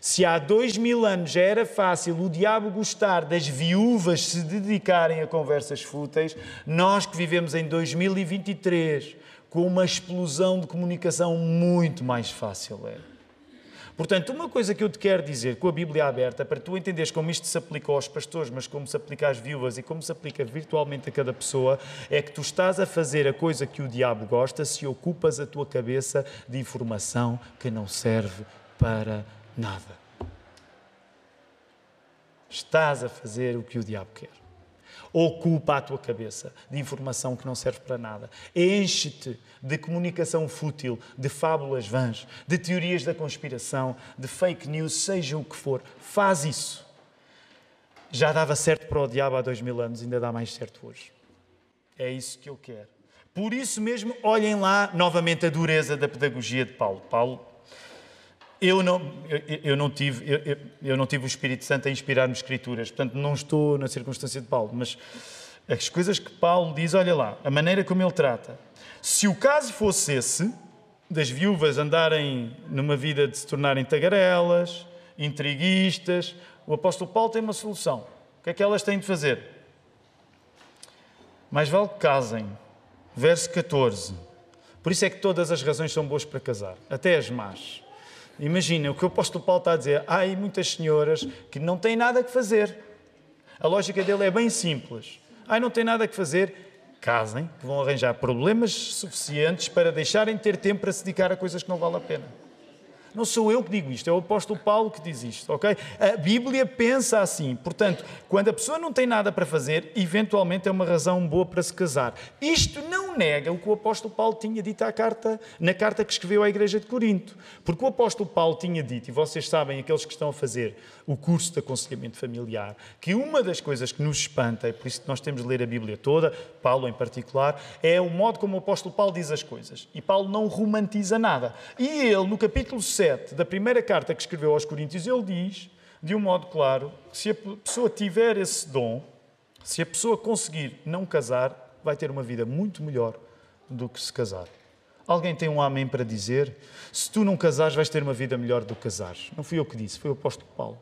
se há dois mil anos já era fácil o diabo gostar das viúvas se dedicarem a conversas fúteis, nós que vivemos em 2023 com uma explosão de comunicação muito mais fácil é. Portanto, uma coisa que eu te quero dizer com a Bíblia aberta, para tu entenderes como isto se aplica aos pastores, mas como se aplica às viúvas e como se aplica virtualmente a cada pessoa, é que tu estás a fazer a coisa que o diabo gosta se ocupas a tua cabeça de informação que não serve para nada. Estás a fazer o que o diabo quer. Ocupa a tua cabeça de informação que não serve para nada. Enche-te de comunicação fútil, de fábulas vãs, de teorias da conspiração, de fake news, seja o que for. Faz isso. Já dava certo para o diabo há dois mil anos, ainda dá mais certo hoje. É isso que eu quero. Por isso mesmo, olhem lá novamente a dureza da pedagogia de Paulo. Paulo eu não, eu, eu não tive, eu, eu, não tive o Espírito Santo a inspirar-me escrituras, portanto não estou na circunstância de Paulo, mas as coisas que Paulo diz, olha lá, a maneira como ele trata. Se o caso fosse esse, das viúvas andarem numa vida de se tornarem tagarelas, intriguistas, o apóstolo Paulo tem uma solução. O que é que elas têm de fazer? Mais vale que casem. Verso 14. Por isso é que todas as razões são boas para casar, até as más. Imagina o que o apóstolo Paulo está a dizer. Há aí muitas senhoras que não têm nada que fazer. A lógica dele é bem simples. Ai, não tem nada que fazer, casem, que vão arranjar problemas suficientes para deixarem de ter tempo para se dedicar a coisas que não valem a pena. Não sou eu que digo isto, é o apóstolo Paulo que diz isto, ok? A Bíblia pensa assim. Portanto, quando a pessoa não tem nada para fazer, eventualmente é uma razão boa para se casar. Isto não nega o que o apóstolo Paulo tinha dito à carta, na carta que escreveu à igreja de Corinto. Porque o apóstolo Paulo tinha dito, e vocês sabem, aqueles que estão a fazer o curso de aconselhamento familiar, que uma das coisas que nos espanta, é por isso que nós temos de ler a Bíblia toda, Paulo em particular, é o modo como o apóstolo Paulo diz as coisas. E Paulo não romantiza nada. E ele, no capítulo 7 da primeira carta que escreveu aos Coríntios, ele diz, de um modo claro, que se a pessoa tiver esse dom, se a pessoa conseguir não casar, vai ter uma vida muito melhor do que se casar. Alguém tem um amém para dizer? Se tu não casares, vais ter uma vida melhor do que casares. Não fui eu que disse, foi o apóstolo Paulo.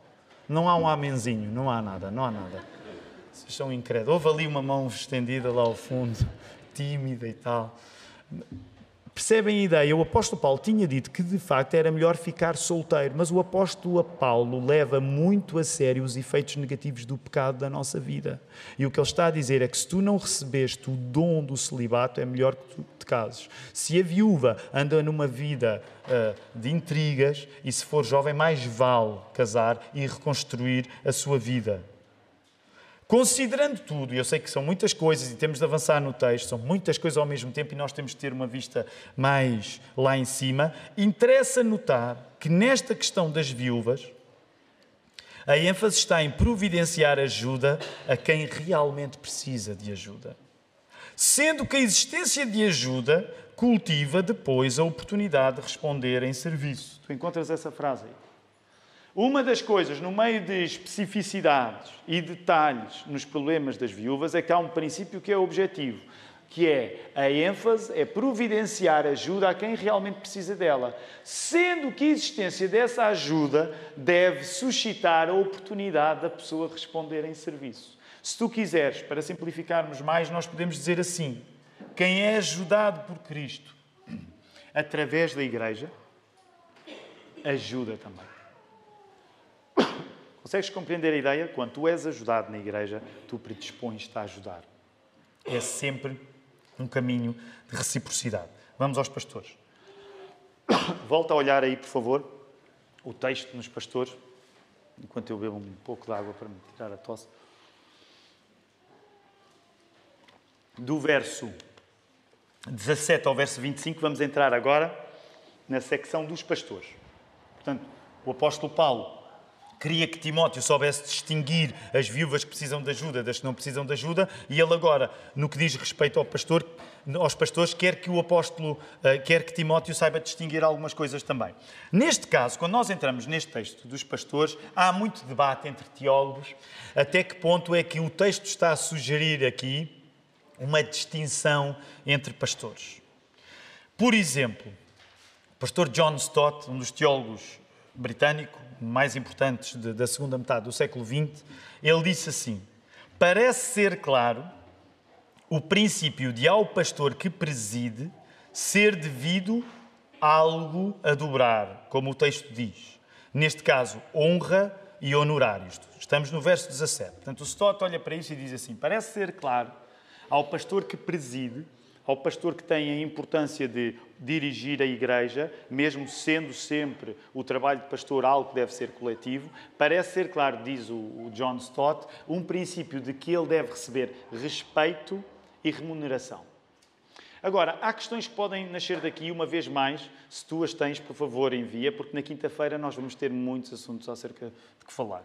Não há um amenzinho, não há nada, não há nada. Vocês são incrédulos. Houve ali uma mão estendida lá ao fundo, tímida e tal. Percebem a ideia? O apóstolo Paulo tinha dito que de facto era melhor ficar solteiro, mas o apóstolo Paulo leva muito a sério os efeitos negativos do pecado da nossa vida. E o que ele está a dizer é que se tu não recebeste o dom do celibato, é melhor que tu te cases. Se a viúva anda numa vida uh, de intrigas e se for jovem, mais vale casar e reconstruir a sua vida. Considerando tudo, e eu sei que são muitas coisas e temos de avançar no texto, são muitas coisas ao mesmo tempo e nós temos de ter uma vista mais lá em cima, interessa notar que nesta questão das viúvas, a ênfase está em providenciar ajuda a quem realmente precisa de ajuda. Sendo que a existência de ajuda cultiva depois a oportunidade de responder em serviço. Tu encontras essa frase aí? Uma das coisas, no meio de especificidades e detalhes nos problemas das viúvas, é que há um princípio que é objetivo, que é a ênfase é providenciar ajuda a quem realmente precisa dela, sendo que a existência dessa ajuda deve suscitar a oportunidade da pessoa responder em serviço. Se tu quiseres, para simplificarmos mais, nós podemos dizer assim: quem é ajudado por Cristo através da Igreja, ajuda também. Consegues compreender a ideia? Quando tu és ajudado na igreja, tu predispões-te a ajudar. É sempre um caminho de reciprocidade. Vamos aos pastores. Volta a olhar aí, por favor, o texto nos pastores, enquanto eu bebo um pouco de água para me tirar a tosse. Do verso 17 ao verso 25, vamos entrar agora na secção dos pastores. Portanto, o apóstolo Paulo queria que Timóteo soubesse distinguir as viúvas que precisam de ajuda das que não precisam de ajuda, e ele agora, no que diz respeito ao pastor, aos pastores, quer que o apóstolo, eh, quer que Timóteo saiba distinguir algumas coisas também. Neste caso, quando nós entramos neste texto dos pastores, há muito debate entre teólogos até que ponto é que o texto está a sugerir aqui uma distinção entre pastores. Por exemplo, o pastor John Stott, um dos teólogos britânico, mais importantes de, da segunda metade do século XX, ele disse assim: Parece ser claro o princípio de ao pastor que preside ser devido algo a dobrar, como o texto diz. Neste caso, honra e honorários. Estamos no verso 17. Portanto, o Stott olha para isso e diz assim: Parece ser claro ao pastor que preside ao pastor que tem a importância de dirigir a igreja, mesmo sendo sempre o trabalho de pastor algo que deve ser coletivo, parece ser claro, diz o John Stott, um princípio de que ele deve receber respeito e remuneração. Agora, há questões que podem nascer daqui, uma vez mais, se tu as tens, por favor, envia, porque na quinta-feira nós vamos ter muitos assuntos acerca de que falar.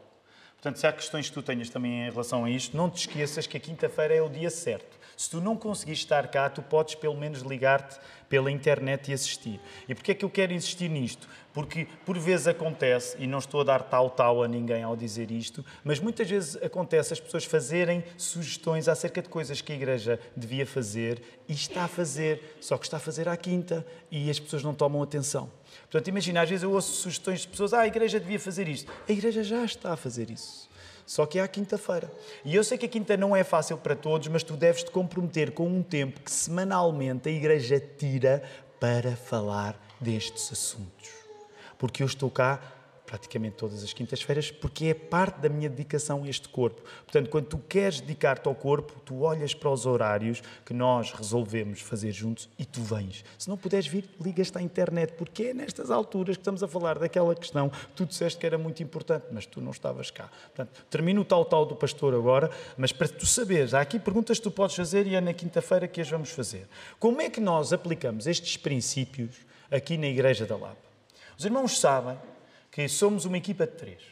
Portanto, se há questões que tu tenhas também em relação a isto, não te esqueças que a quinta-feira é o dia certo. Se tu não conseguires estar cá, tu podes pelo menos ligar-te pela internet e assistir. E porquê é que eu quero insistir nisto? Porque por vezes acontece, e não estou a dar tal-tal a ninguém ao dizer isto, mas muitas vezes acontece as pessoas fazerem sugestões acerca de coisas que a Igreja devia fazer e está a fazer, só que está a fazer à quinta e as pessoas não tomam atenção. Portanto, imagina, às vezes eu ouço sugestões de pessoas, ah, a Igreja devia fazer isto. A Igreja já está a fazer isso só que é à quinta-feira. E eu sei que a quinta não é fácil para todos, mas tu deves te comprometer com um tempo que semanalmente a Igreja tira para falar destes assuntos. Porque eu estou cá praticamente todas as quintas-feiras, porque é parte da minha dedicação a este corpo. Portanto, quando tu queres dedicar-te ao corpo, tu olhas para os horários que nós resolvemos fazer juntos e tu vens. Se não puderes vir, ligas-te à internet, porque é nestas alturas que estamos a falar daquela questão que tu disseste que era muito importante, mas tu não estavas cá. Portanto, termino o tal-tal do pastor agora, mas para tu saberes, há aqui perguntas que tu podes fazer e é na quinta-feira que as vamos fazer. Como é que nós aplicamos estes princípios aqui na Igreja da Lapa? Os irmãos sabem que somos uma equipa de três.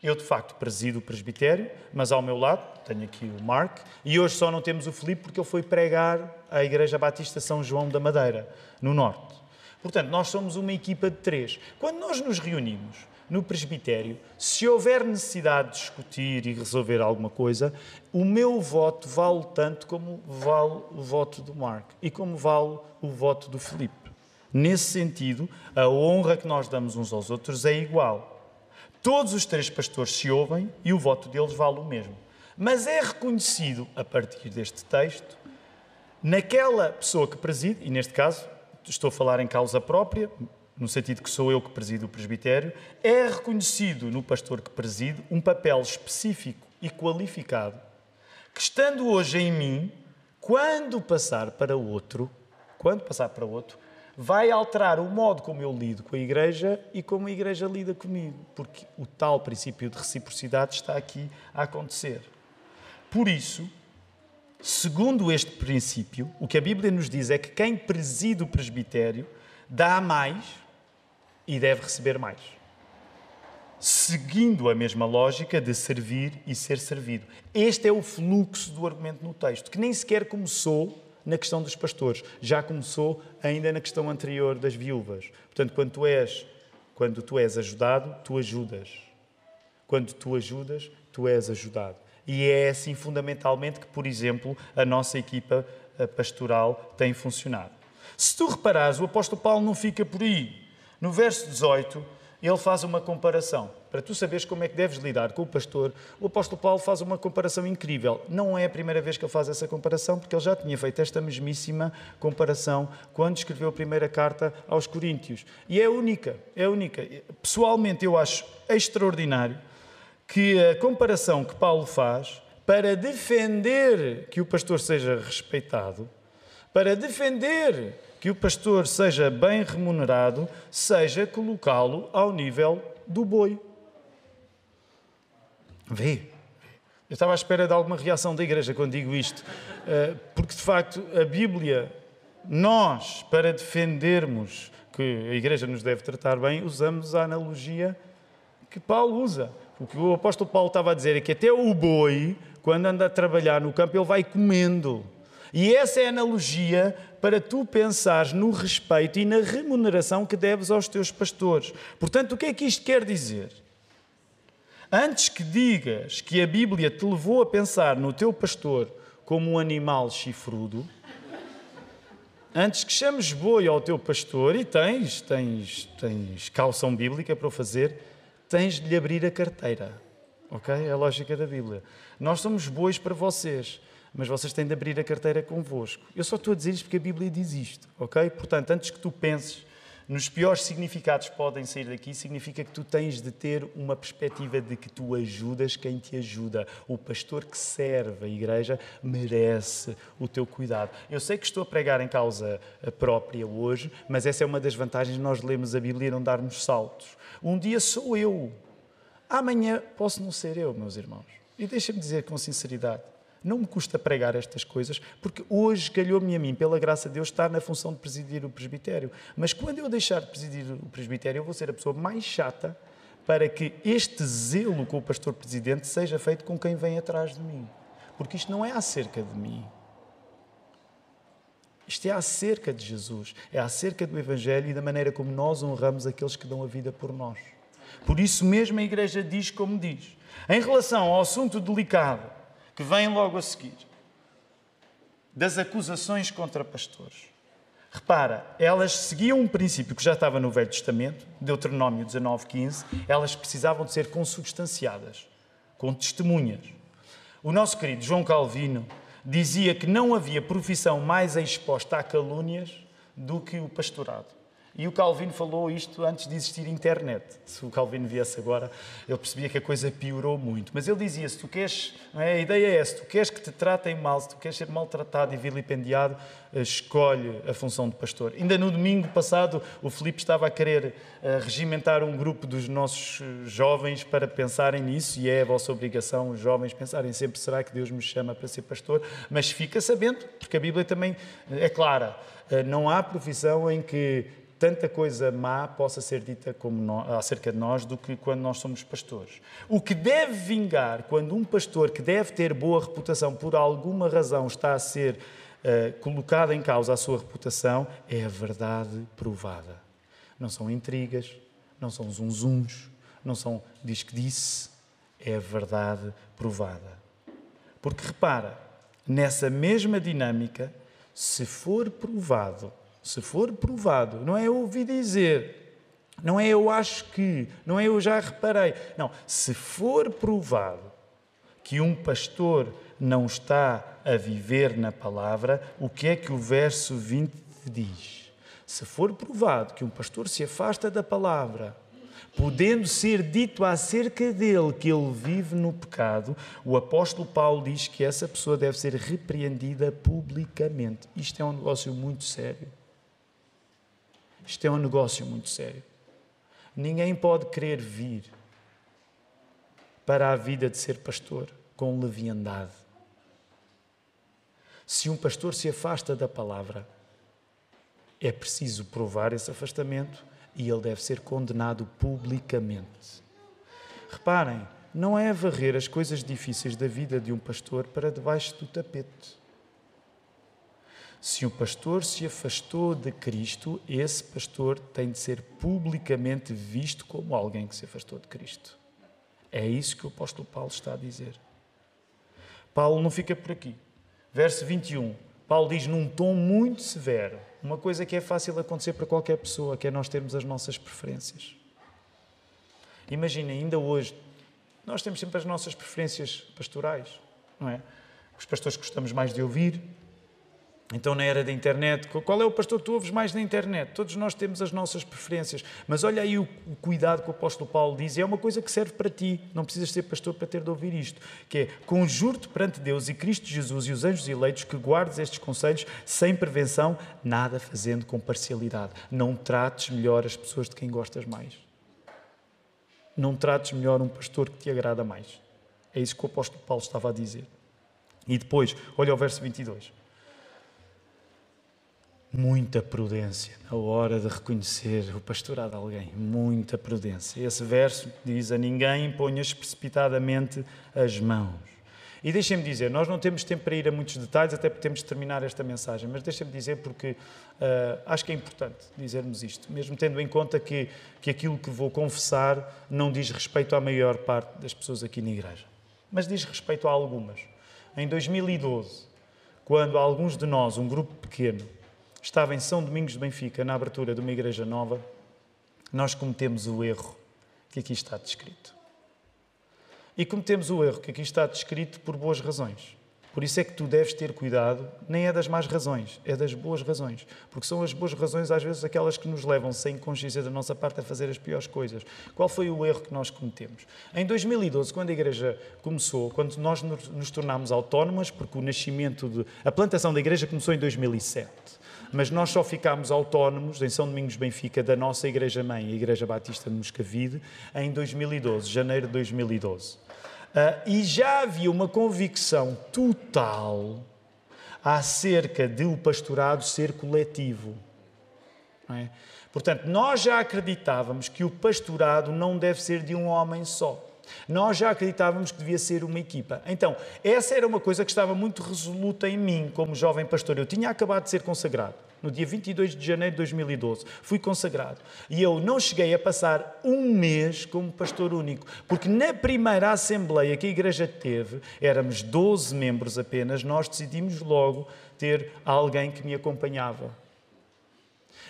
Eu, de facto, presido o presbitério, mas ao meu lado tenho aqui o Mark, e hoje só não temos o Filipe porque ele foi pregar à Igreja Batista São João da Madeira, no Norte. Portanto, nós somos uma equipa de três. Quando nós nos reunimos no presbitério, se houver necessidade de discutir e resolver alguma coisa, o meu voto vale tanto como vale o voto do Mark e como vale o voto do Filipe. Nesse sentido, a honra que nós damos uns aos outros é igual. Todos os três pastores se ouvem e o voto deles vale o mesmo. Mas é reconhecido, a partir deste texto, naquela pessoa que preside, e neste caso estou a falar em causa própria, no sentido que sou eu que presido o presbitério, é reconhecido no pastor que preside um papel específico e qualificado, que estando hoje em mim, quando passar para outro, quando passar para outro, vai alterar o modo como eu lido com a Igreja e como a Igreja lida comigo, porque o tal princípio de reciprocidade está aqui a acontecer. Por isso, segundo este princípio, o que a Bíblia nos diz é que quem preside o presbitério dá mais e deve receber mais. Seguindo a mesma lógica de servir e ser servido. Este é o fluxo do argumento no texto, que nem sequer começou na questão dos pastores, já começou ainda na questão anterior das viúvas. Portanto, quando tu és, quando tu és ajudado, tu ajudas. Quando tu ajudas, tu és ajudado. E é assim fundamentalmente que, por exemplo, a nossa equipa pastoral tem funcionado. Se tu reparares, o apóstolo Paulo não fica por aí. No verso 18, ele faz uma comparação. Para tu saberes como é que deves lidar com o pastor, o apóstolo Paulo faz uma comparação incrível. Não é a primeira vez que ele faz essa comparação, porque ele já tinha feito esta mesmíssima comparação quando escreveu a primeira carta aos Coríntios. E é única, é única. Pessoalmente, eu acho extraordinário que a comparação que Paulo faz para defender que o pastor seja respeitado, para defender que o pastor seja bem remunerado, seja colocá-lo ao nível do boi. Vê. Eu estava à espera de alguma reação da igreja quando digo isto, eh, porque de facto a Bíblia, nós, para defendermos que a igreja nos deve tratar bem, usamos a analogia que Paulo usa. O que o apóstolo Paulo estava a dizer é que até o boi, quando anda a trabalhar no campo, ele vai comendo. E essa é a analogia para tu pensares no respeito e na remuneração que deves aos teus pastores. Portanto, o que é que isto quer dizer? Antes que digas que a Bíblia te levou a pensar no teu pastor como um animal chifrudo, antes que chames boi ao teu pastor, e tens, tens, tens calção bíblica para o fazer, tens de lhe abrir a carteira. Ok? É a lógica da Bíblia. Nós somos bois para vocês mas vocês têm de abrir a carteira convosco. Eu só estou a dizer isto porque a Bíblia diz isto, ok? Portanto, antes que tu penses nos piores significados podem sair daqui, significa que tu tens de ter uma perspectiva de que tu ajudas quem te ajuda. O pastor que serve a igreja merece o teu cuidado. Eu sei que estou a pregar em causa própria hoje, mas essa é uma das vantagens de nós lermos a Bíblia e não darmos saltos. Um dia sou eu, amanhã posso não ser eu, meus irmãos. E deixa-me dizer com sinceridade, não me custa pregar estas coisas, porque hoje calhou-me a mim, pela graça de Deus, estar na função de presidir o presbitério. Mas quando eu deixar de presidir o presbitério, eu vou ser a pessoa mais chata para que este zelo com o pastor presidente seja feito com quem vem atrás de mim. Porque isto não é acerca de mim. Isto é acerca de Jesus, é acerca do Evangelho e da maneira como nós honramos aqueles que dão a vida por nós. Por isso mesmo a Igreja diz como diz. Em relação ao assunto delicado que vem logo a seguir, das acusações contra pastores. Repara, elas seguiam um princípio que já estava no Velho Testamento, Deuteronômio 19:15, elas precisavam de ser consubstanciadas, com testemunhas. O nosso querido João Calvino dizia que não havia profissão mais exposta a calúnias do que o pastorado. E o Calvino falou isto antes de existir internet. Se o Calvino viesse agora, ele percebia que a coisa piorou muito. Mas ele dizia: se tu queres, é? a ideia é se tu queres que te tratem mal, se tu queres ser maltratado e vilipendiado, eh, escolhe a função de pastor. Ainda no domingo passado, o Filipe estava a querer eh, regimentar um grupo dos nossos eh, jovens para pensarem nisso, e é a vossa obrigação, os jovens, pensarem sempre: será que Deus me chama para ser pastor? Mas fica sabendo, porque a Bíblia também é clara. Não há profissão em que tanta coisa má possa ser dita nós, acerca de nós do que quando nós somos pastores. O que deve vingar quando um pastor que deve ter boa reputação por alguma razão está a ser uh, colocado em causa a sua reputação é a verdade provada. Não são intrigas, não são zunzuns, não são diz que disse, é a verdade provada. Porque repara, nessa mesma dinâmica, se for provado se for provado, não é eu ouvi dizer, não é eu acho que, não é eu já reparei. Não, se for provado que um pastor não está a viver na palavra, o que é que o verso 20 diz? Se for provado que um pastor se afasta da palavra, podendo ser dito acerca dele que ele vive no pecado, o apóstolo Paulo diz que essa pessoa deve ser repreendida publicamente. Isto é um negócio muito sério. Isto é um negócio muito sério. Ninguém pode querer vir para a vida de ser pastor com leviandade. Se um pastor se afasta da palavra, é preciso provar esse afastamento e ele deve ser condenado publicamente. Reparem, não é varrer as coisas difíceis da vida de um pastor para debaixo do tapete. Se um pastor se afastou de Cristo, esse pastor tem de ser publicamente visto como alguém que se afastou de Cristo. É isso que o apóstolo Paulo está a dizer. Paulo não fica por aqui. Verso 21. Paulo diz num tom muito severo, uma coisa que é fácil acontecer para qualquer pessoa, que é nós termos as nossas preferências. Imagina, ainda hoje, nós temos sempre as nossas preferências pastorais, não é? Os pastores gostamos mais de ouvir, então, na era da internet, qual é o pastor que tu ouves mais na internet? Todos nós temos as nossas preferências, mas olha aí o, cuidado que o apóstolo Paulo diz, e é uma coisa que serve para ti, não precisas ser pastor para ter de ouvir isto, que é, conjuro-te perante Deus e Cristo Jesus e os anjos eleitos que guardes estes conselhos sem prevenção, nada fazendo com parcialidade. Não trates melhor as pessoas de quem gostas mais. Não trates melhor um pastor que te agrada mais. É isso que o apóstolo Paulo estava a dizer. E depois, olha o verso 22 muita prudência na hora de reconhecer o pastorado de alguém. Muita prudência. Esse verso diz: A ninguém ponhas precipitadamente as mãos. E deixem-me dizer, nós não temos tempo para ir a muitos detalhes, até porque temos de terminar esta mensagem, mas deixem-me dizer porque uh, acho que é importante dizermos isto, mesmo tendo em conta que, que aquilo que vou confessar não diz respeito à maior parte das pessoas aqui na igreja, mas diz respeito a algumas. Em 2012, quando alguns de nós, um grupo pequeno, estava em São Domingos de Benfica, na abertura de uma igreja nova, nós cometemos o erro que aqui está descrito. E cometemos o erro que aqui está descrito por boas razões. Por isso é que tu deves ter cuidado, nem é das más razões, é das boas razões. Porque são as boas razões, às vezes, aquelas que nos levam, sem consciência da nossa parte, a fazer as piores coisas. Qual foi o erro que nós cometemos? Em 2012, quando a igreja começou, quando nós nos tornámos autónomas, porque o nascimento de. A plantação da igreja começou em 2007 mas nós só ficámos autónomos em São Domingos Benfica da nossa igreja-mãe, a Igreja Batista de Moscavide, em 2012, janeiro de 2012. Uh, ah, e já havia uma convicção total acerca de o pastorado ser coletivo. É? Portanto, nós já acreditávamos que o pastorado não deve ser de um homem só. Nós já acreditávamos que devia ser uma equipa. Então, essa era uma coisa que estava muito resoluta em mim como jovem pastor. Eu tinha acabado de ser consagrado. No dia 22 de janeiro de 2012, fui consagrado. E eu não cheguei a passar um mês como pastor único, porque na primeira assembleia que a igreja teve, éramos 12 membros apenas, nós decidimos logo ter alguém que me acompanhava.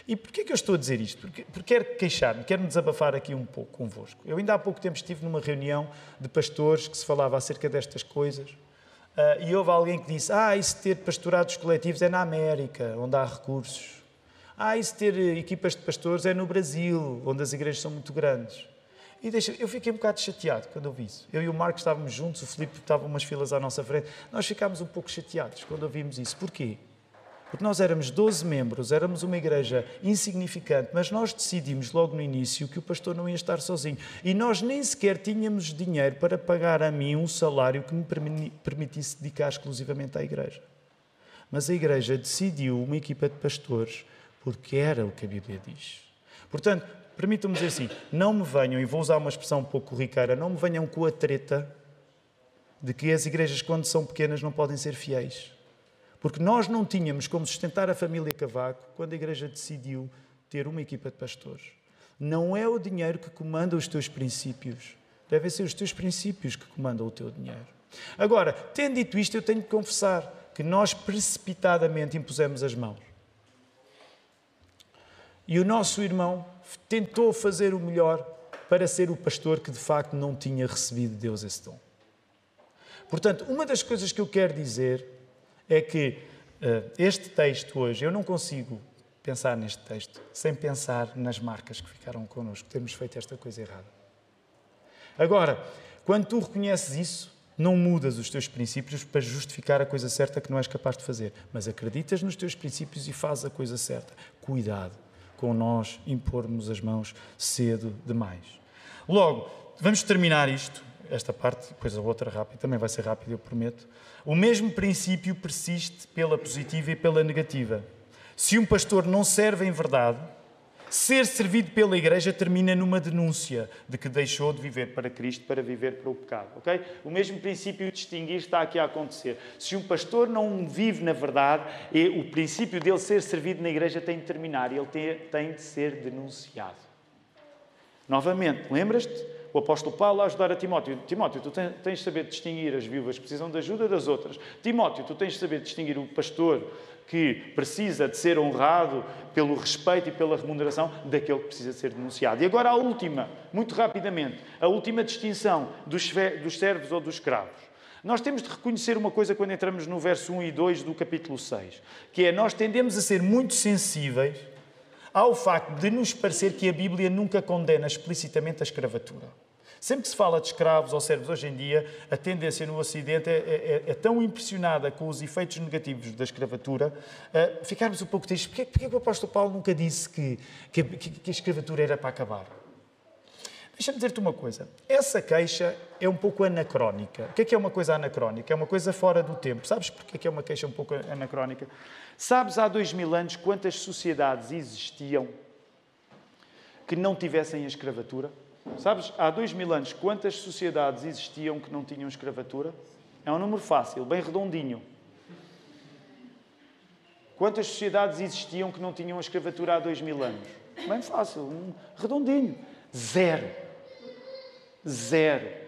E porquê que eu estou a dizer isto? Porque, porque quero queixar-me, quero-me desabafar aqui um pouco convosco. Eu ainda há pouco tempo estive numa reunião de pastores que se falava acerca destas coisas uh, e houve alguém que disse ah, isso ter pastorados coletivos é na América, onde há recursos. Ah, isso ter equipas de pastores é no Brasil, onde as igrejas são muito grandes. E deixa, eu fiquei um bocado chateado quando ouvi isso. Eu e o Marco estávamos juntos, o Filipe estava umas filas à nossa frente. Nós ficámos um pouco chateados quando ouvimos isso. Porquê? Porque nós éramos 12 membros, éramos uma igreja insignificante, mas nós decidimos logo no início que o pastor não ia estar sozinho. E nós nem sequer tínhamos dinheiro para pagar a mim um salário que me permitisse dedicar exclusivamente à igreja. Mas a igreja decidiu uma equipa de pastores porque era o que a Bíblia diz. Portanto, permitam-me dizer assim: não me venham, e vou usar uma expressão um pouco corriqueira, não me venham com a treta de que as igrejas, quando são pequenas, não podem ser fiéis. Porque nós não tínhamos como sustentar a família Cavaco quando a igreja decidiu ter uma equipa de pastores. Não é o dinheiro que comanda os teus princípios. Devem ser os teus princípios que comandam o teu dinheiro. Agora, tendo dito isto, eu tenho que confessar que nós precipitadamente impusemos as mãos. E o nosso irmão tentou fazer o melhor para ser o pastor que de facto não tinha recebido de Deus esse dom. Portanto, uma das coisas que eu quero dizer é que uh, este texto hoje, eu não consigo pensar neste texto sem pensar nas marcas que ficaram connosco, termos feito esta coisa errada. Agora, quando tu reconheces isso, não mudas os teus princípios para justificar a coisa certa que não és capaz de fazer, mas acreditas nos teus princípios e fazes a coisa certa. Cuidado com nós impormos as mãos cedo demais. Logo, vamos terminar isto esta parte, depois a outra rápida, também vai ser rápida, eu prometo. O mesmo princípio persiste pela positiva e pela negativa. Se um pastor não serve em verdade, ser servido pela igreja termina numa denúncia de que deixou de viver para Cristo para viver para o pecado, ok? O mesmo princípio de distinguir está aqui a acontecer. Se um pastor não vive na verdade, o princípio dele ser servido na igreja tem de terminar ele tem, tem de ser denunciado. Novamente, lembras-te? O apóstolo Paulo a ajudar a Timóteo. Timóteo, tu tens de saber distinguir as viúvas que precisam de ajuda das outras. Timóteo, tu tens de saber distinguir o pastor que precisa de ser honrado pelo respeito e pela remuneração daquele que precisa ser denunciado. E agora a última, muito rapidamente, a última distinção dos servos ou dos escravos. Nós temos de reconhecer uma coisa quando entramos no verso 1 e 2 do capítulo 6, que é nós tendemos a ser muito sensíveis ao facto de nos parecer que a Bíblia nunca condena explicitamente a escravatura. Sempre que se fala de escravos ou servos hoje em dia, a tendência no Ocidente é, é, é tão impressionada com os efeitos negativos da escravatura, uh, ficarmos um pouco tristes. Porquê, porquê o apóstolo Paulo nunca disse que, que, que a escravatura era para acabar? Deixa-me dizer-te uma coisa. Essa queixa é um pouco anacrónica. O que é que é uma coisa anacrónica? É uma coisa fora do tempo. Sabes porquê que é uma queixa um pouco anacrónica? Sabes há dois mil anos quantas sociedades existiam que não tivessem a escravatura? Sabes, há dois mil anos quantas sociedades existiam que não tinham escravatura? É um número fácil, bem redondinho. Quantas sociedades existiam que não tinham escravatura há dois mil anos? Bem fácil, um redondinho. Zero. Zero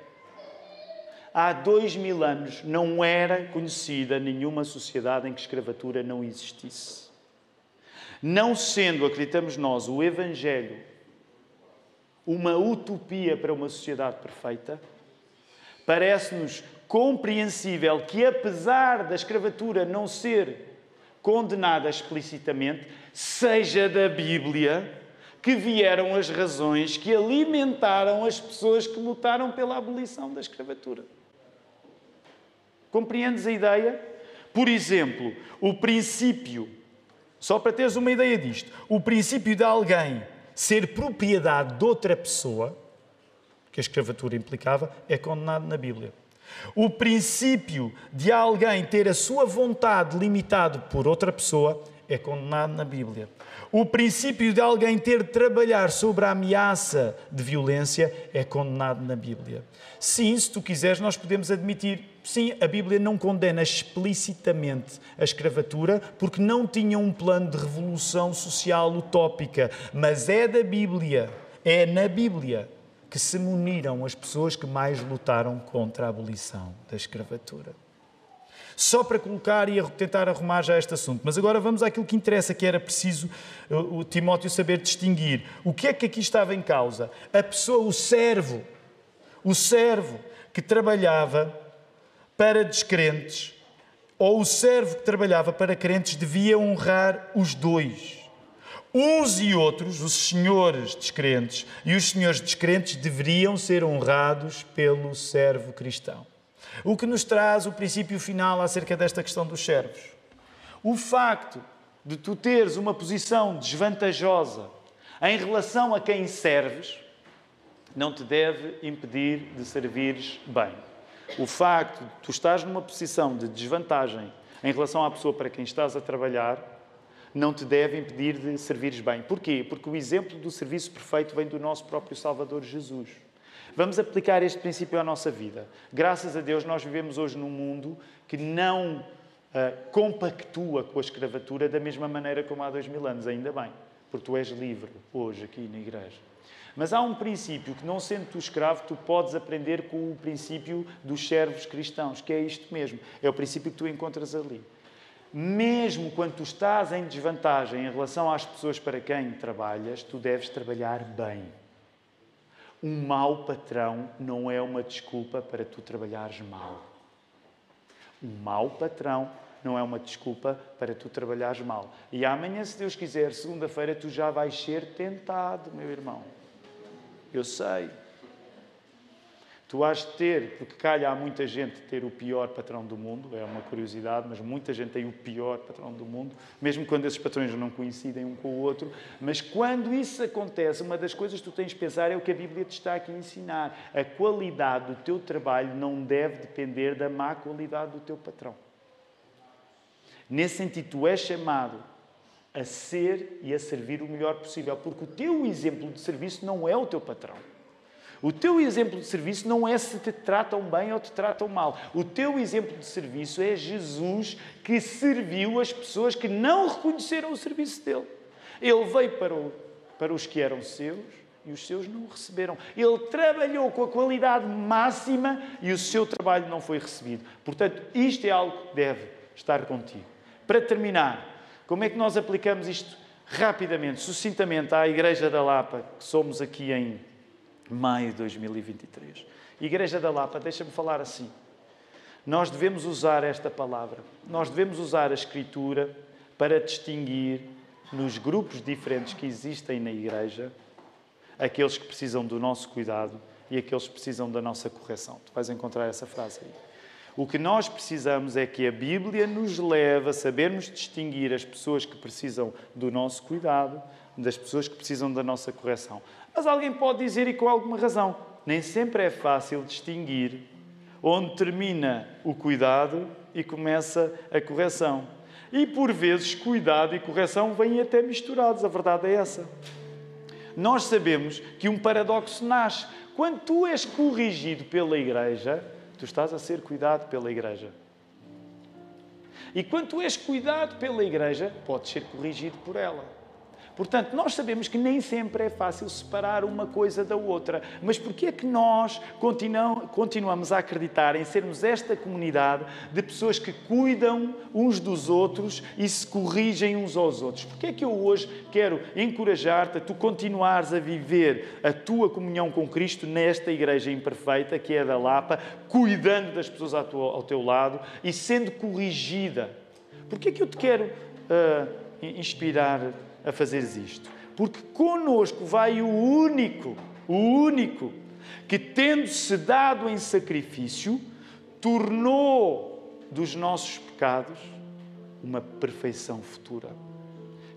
há dois mil anos não era conhecida nenhuma sociedade em que escravatura não existisse. Não sendo, acreditamos nós, o Evangelho uma utopia para uma sociedade perfeita, parece-nos compreensível que, apesar da escravatura não ser condenada explicitamente, seja da Bíblia que vieram as razões que alimentaram as pessoas que lutaram pela abolição da escravatura. Compreendes a ideia? Por exemplo, o princípio, só para teres uma ideia disto, o princípio de alguém ser propriedade de outra pessoa, que a escravatura implicava, é condenado na Bíblia. O princípio de alguém ter a sua vontade limitado por outra pessoa é condenado na Bíblia. O princípio de alguém ter de trabalhar sobre a ameaça de violência é condenado na Bíblia. Sim, se tu quiseres, nós podemos admitir, sim, a Bíblia não condena explicitamente a escravatura, porque não tinha um plano de revolução social utópica, mas é da Bíblia, é na Bíblia que se muniram as pessoas que mais lutaram contra a abolição da escravatura só para colocar e tentar arrumar já este assunto. Mas agora vamos àquilo que interessa, que era preciso o Timóteo saber distinguir. O que é que aqui estava em causa? A pessoa, o servo, o servo que trabalhava para descrentes, ou o servo que trabalhava para crentes, devia honrar os dois. Uns e outros, os senhores descrentes e os senhores descrentes, deveriam ser honrados pelo servo cristão. O que nos traz o princípio final acerca desta questão dos servos. O facto de tu teres uma posição desvantajosa em relação a quem serves não te deve impedir de servires bem. O facto de tu estás numa posição de desvantagem em relação à pessoa para quem estás a trabalhar não te deve impedir de servires bem. Porquê? Porque o exemplo do serviço perfeito vem do nosso próprio Salvador Jesus. Vamos aplicar este princípio à nossa vida. Graças a Deus, nós vivemos hoje num mundo que não uh, compactua com a escravatura da mesma maneira como há dois mil anos, ainda bem, porque tu és livre hoje aqui na igreja. Mas há um princípio que, não sendo tu escravo, tu podes aprender com o princípio dos servos cristãos, que é isto mesmo. É o princípio que tu encontras ali. Mesmo quando tu estás em desvantagem em relação às pessoas para quem trabalhas, tu deves trabalhar bem. Um mau patrão não é uma desculpa para tu trabalhares mal. Um mau patrão não é uma desculpa para tu trabalhares mal. E amanhã, se Deus quiser, segunda-feira, tu já vais ser tentado, meu irmão. Eu sei. Tu has de ter, porque calha há muita gente ter o pior patrão do mundo, é uma curiosidade, mas muita gente tem o pior patrão do mundo, mesmo quando esses patrões não coincidem um com o outro. Mas quando isso acontece, uma das coisas que tu tens de pensar é o que a Bíblia te está aqui a ensinar. A qualidade do teu trabalho não deve depender da má qualidade do teu patrão. Nesse sentido, tu és chamado a ser e a servir o melhor possível, porque o teu exemplo de serviço não é o teu patrão. O teu exemplo de serviço não é se te tratam bem ou te tratam mal. O teu exemplo de serviço é Jesus que serviu as pessoas que não reconheceram o serviço dele. Ele veio para, o, para os que eram seus e os seus não o receberam. Ele trabalhou com a qualidade máxima e o seu trabalho não foi recebido. Portanto, isto é algo que deve estar contigo. Para terminar, como é que nós aplicamos isto rapidamente, sucintamente à Igreja da Lapa, que somos aqui em maio de 2023. Igreja da Lapa, deixa-me falar assim. Nós devemos usar esta palavra, nós devemos usar a Escritura para distinguir nos grupos diferentes que existem na Igreja aqueles que precisam do nosso cuidado e aqueles que precisam da nossa correção. Tu vais encontrar essa frase aí. O que nós precisamos é que a Bíblia nos leve a sabermos distinguir as pessoas que precisam do nosso cuidado das pessoas que precisam da nossa correção. Mas alguém pode dizer, e com alguma razão, nem sempre é fácil distinguir onde termina o cuidado e começa a correção. E por vezes, cuidado e correção vêm até misturados, a verdade é essa. Nós sabemos que um paradoxo nasce. Quando tu és corrigido pela igreja, tu estás a ser cuidado pela igreja. E quando tu és cuidado pela igreja, podes ser corrigido por ela. Portanto, nós sabemos que nem sempre é fácil separar uma coisa da outra. Mas porquê é que nós continuamos a acreditar em sermos esta comunidade de pessoas que cuidam uns dos outros e se corrigem uns aos outros? Porquê é que eu hoje quero encorajar-te a tu continuares a viver a tua comunhão com Cristo nesta igreja imperfeita, que é da Lapa, cuidando das pessoas ao teu lado e sendo corrigida? Porquê é que eu te quero uh, inspirar a fazeres isto. Porque conosco vai o único, o único, que tendo-se dado em sacrifício, tornou dos nossos pecados uma perfeição futura.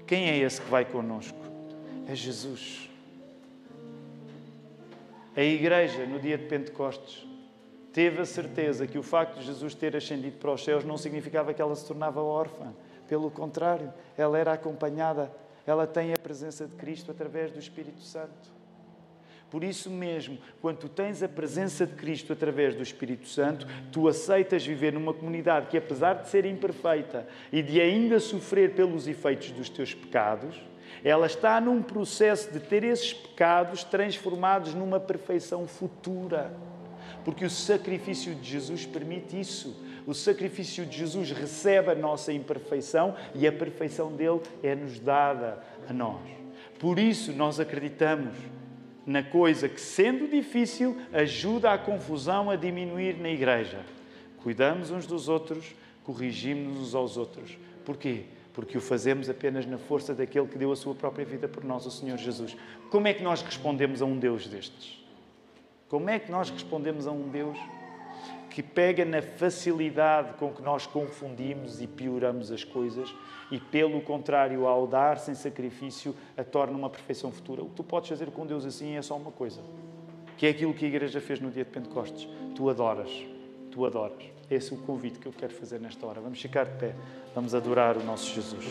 Quem é esse que vai conosco? É Jesus. A igreja, no dia de Pentecostes, teve a certeza que o facto de Jesus ter ascendido para os céus não significava que ela se tornava órfã. Pelo contrário, ela era acompanhada ela tem a presença de Cristo através do Espírito Santo. Por isso mesmo, quando tu tens a presença de Cristo através do Espírito Santo, tu aceitas viver numa comunidade que, apesar de ser imperfeita e de ainda sofrer pelos efeitos dos teus pecados, ela está num processo de ter esses pecados transformados numa perfeição futura. Porque o sacrifício de Jesus permite isso. O sacrifício de Jesus recebe a nossa imperfeição e a perfeição dele é-nos dada a nós. Por isso, nós acreditamos na coisa que, sendo difícil, ajuda a confusão a diminuir na igreja. Cuidamos uns dos outros, corrigimos uns aos outros. Porquê? Porque o fazemos apenas na força daquele que deu a sua própria vida por nós, o Senhor Jesus. Como é que nós respondemos a um Deus destes? Como é que nós respondemos a um Deus que pega na facilidade com que nós confundimos e pioramos as coisas e, pelo contrário, ao dar sem sacrifício, a torna uma perfeição futura. O que tu podes fazer com Deus assim é só uma coisa, que é aquilo que a igreja fez no dia de Pentecostes. Tu adoras, tu adoras. Esse é o convite que eu quero fazer nesta hora. Vamos ficar de pé, vamos adorar o nosso Jesus.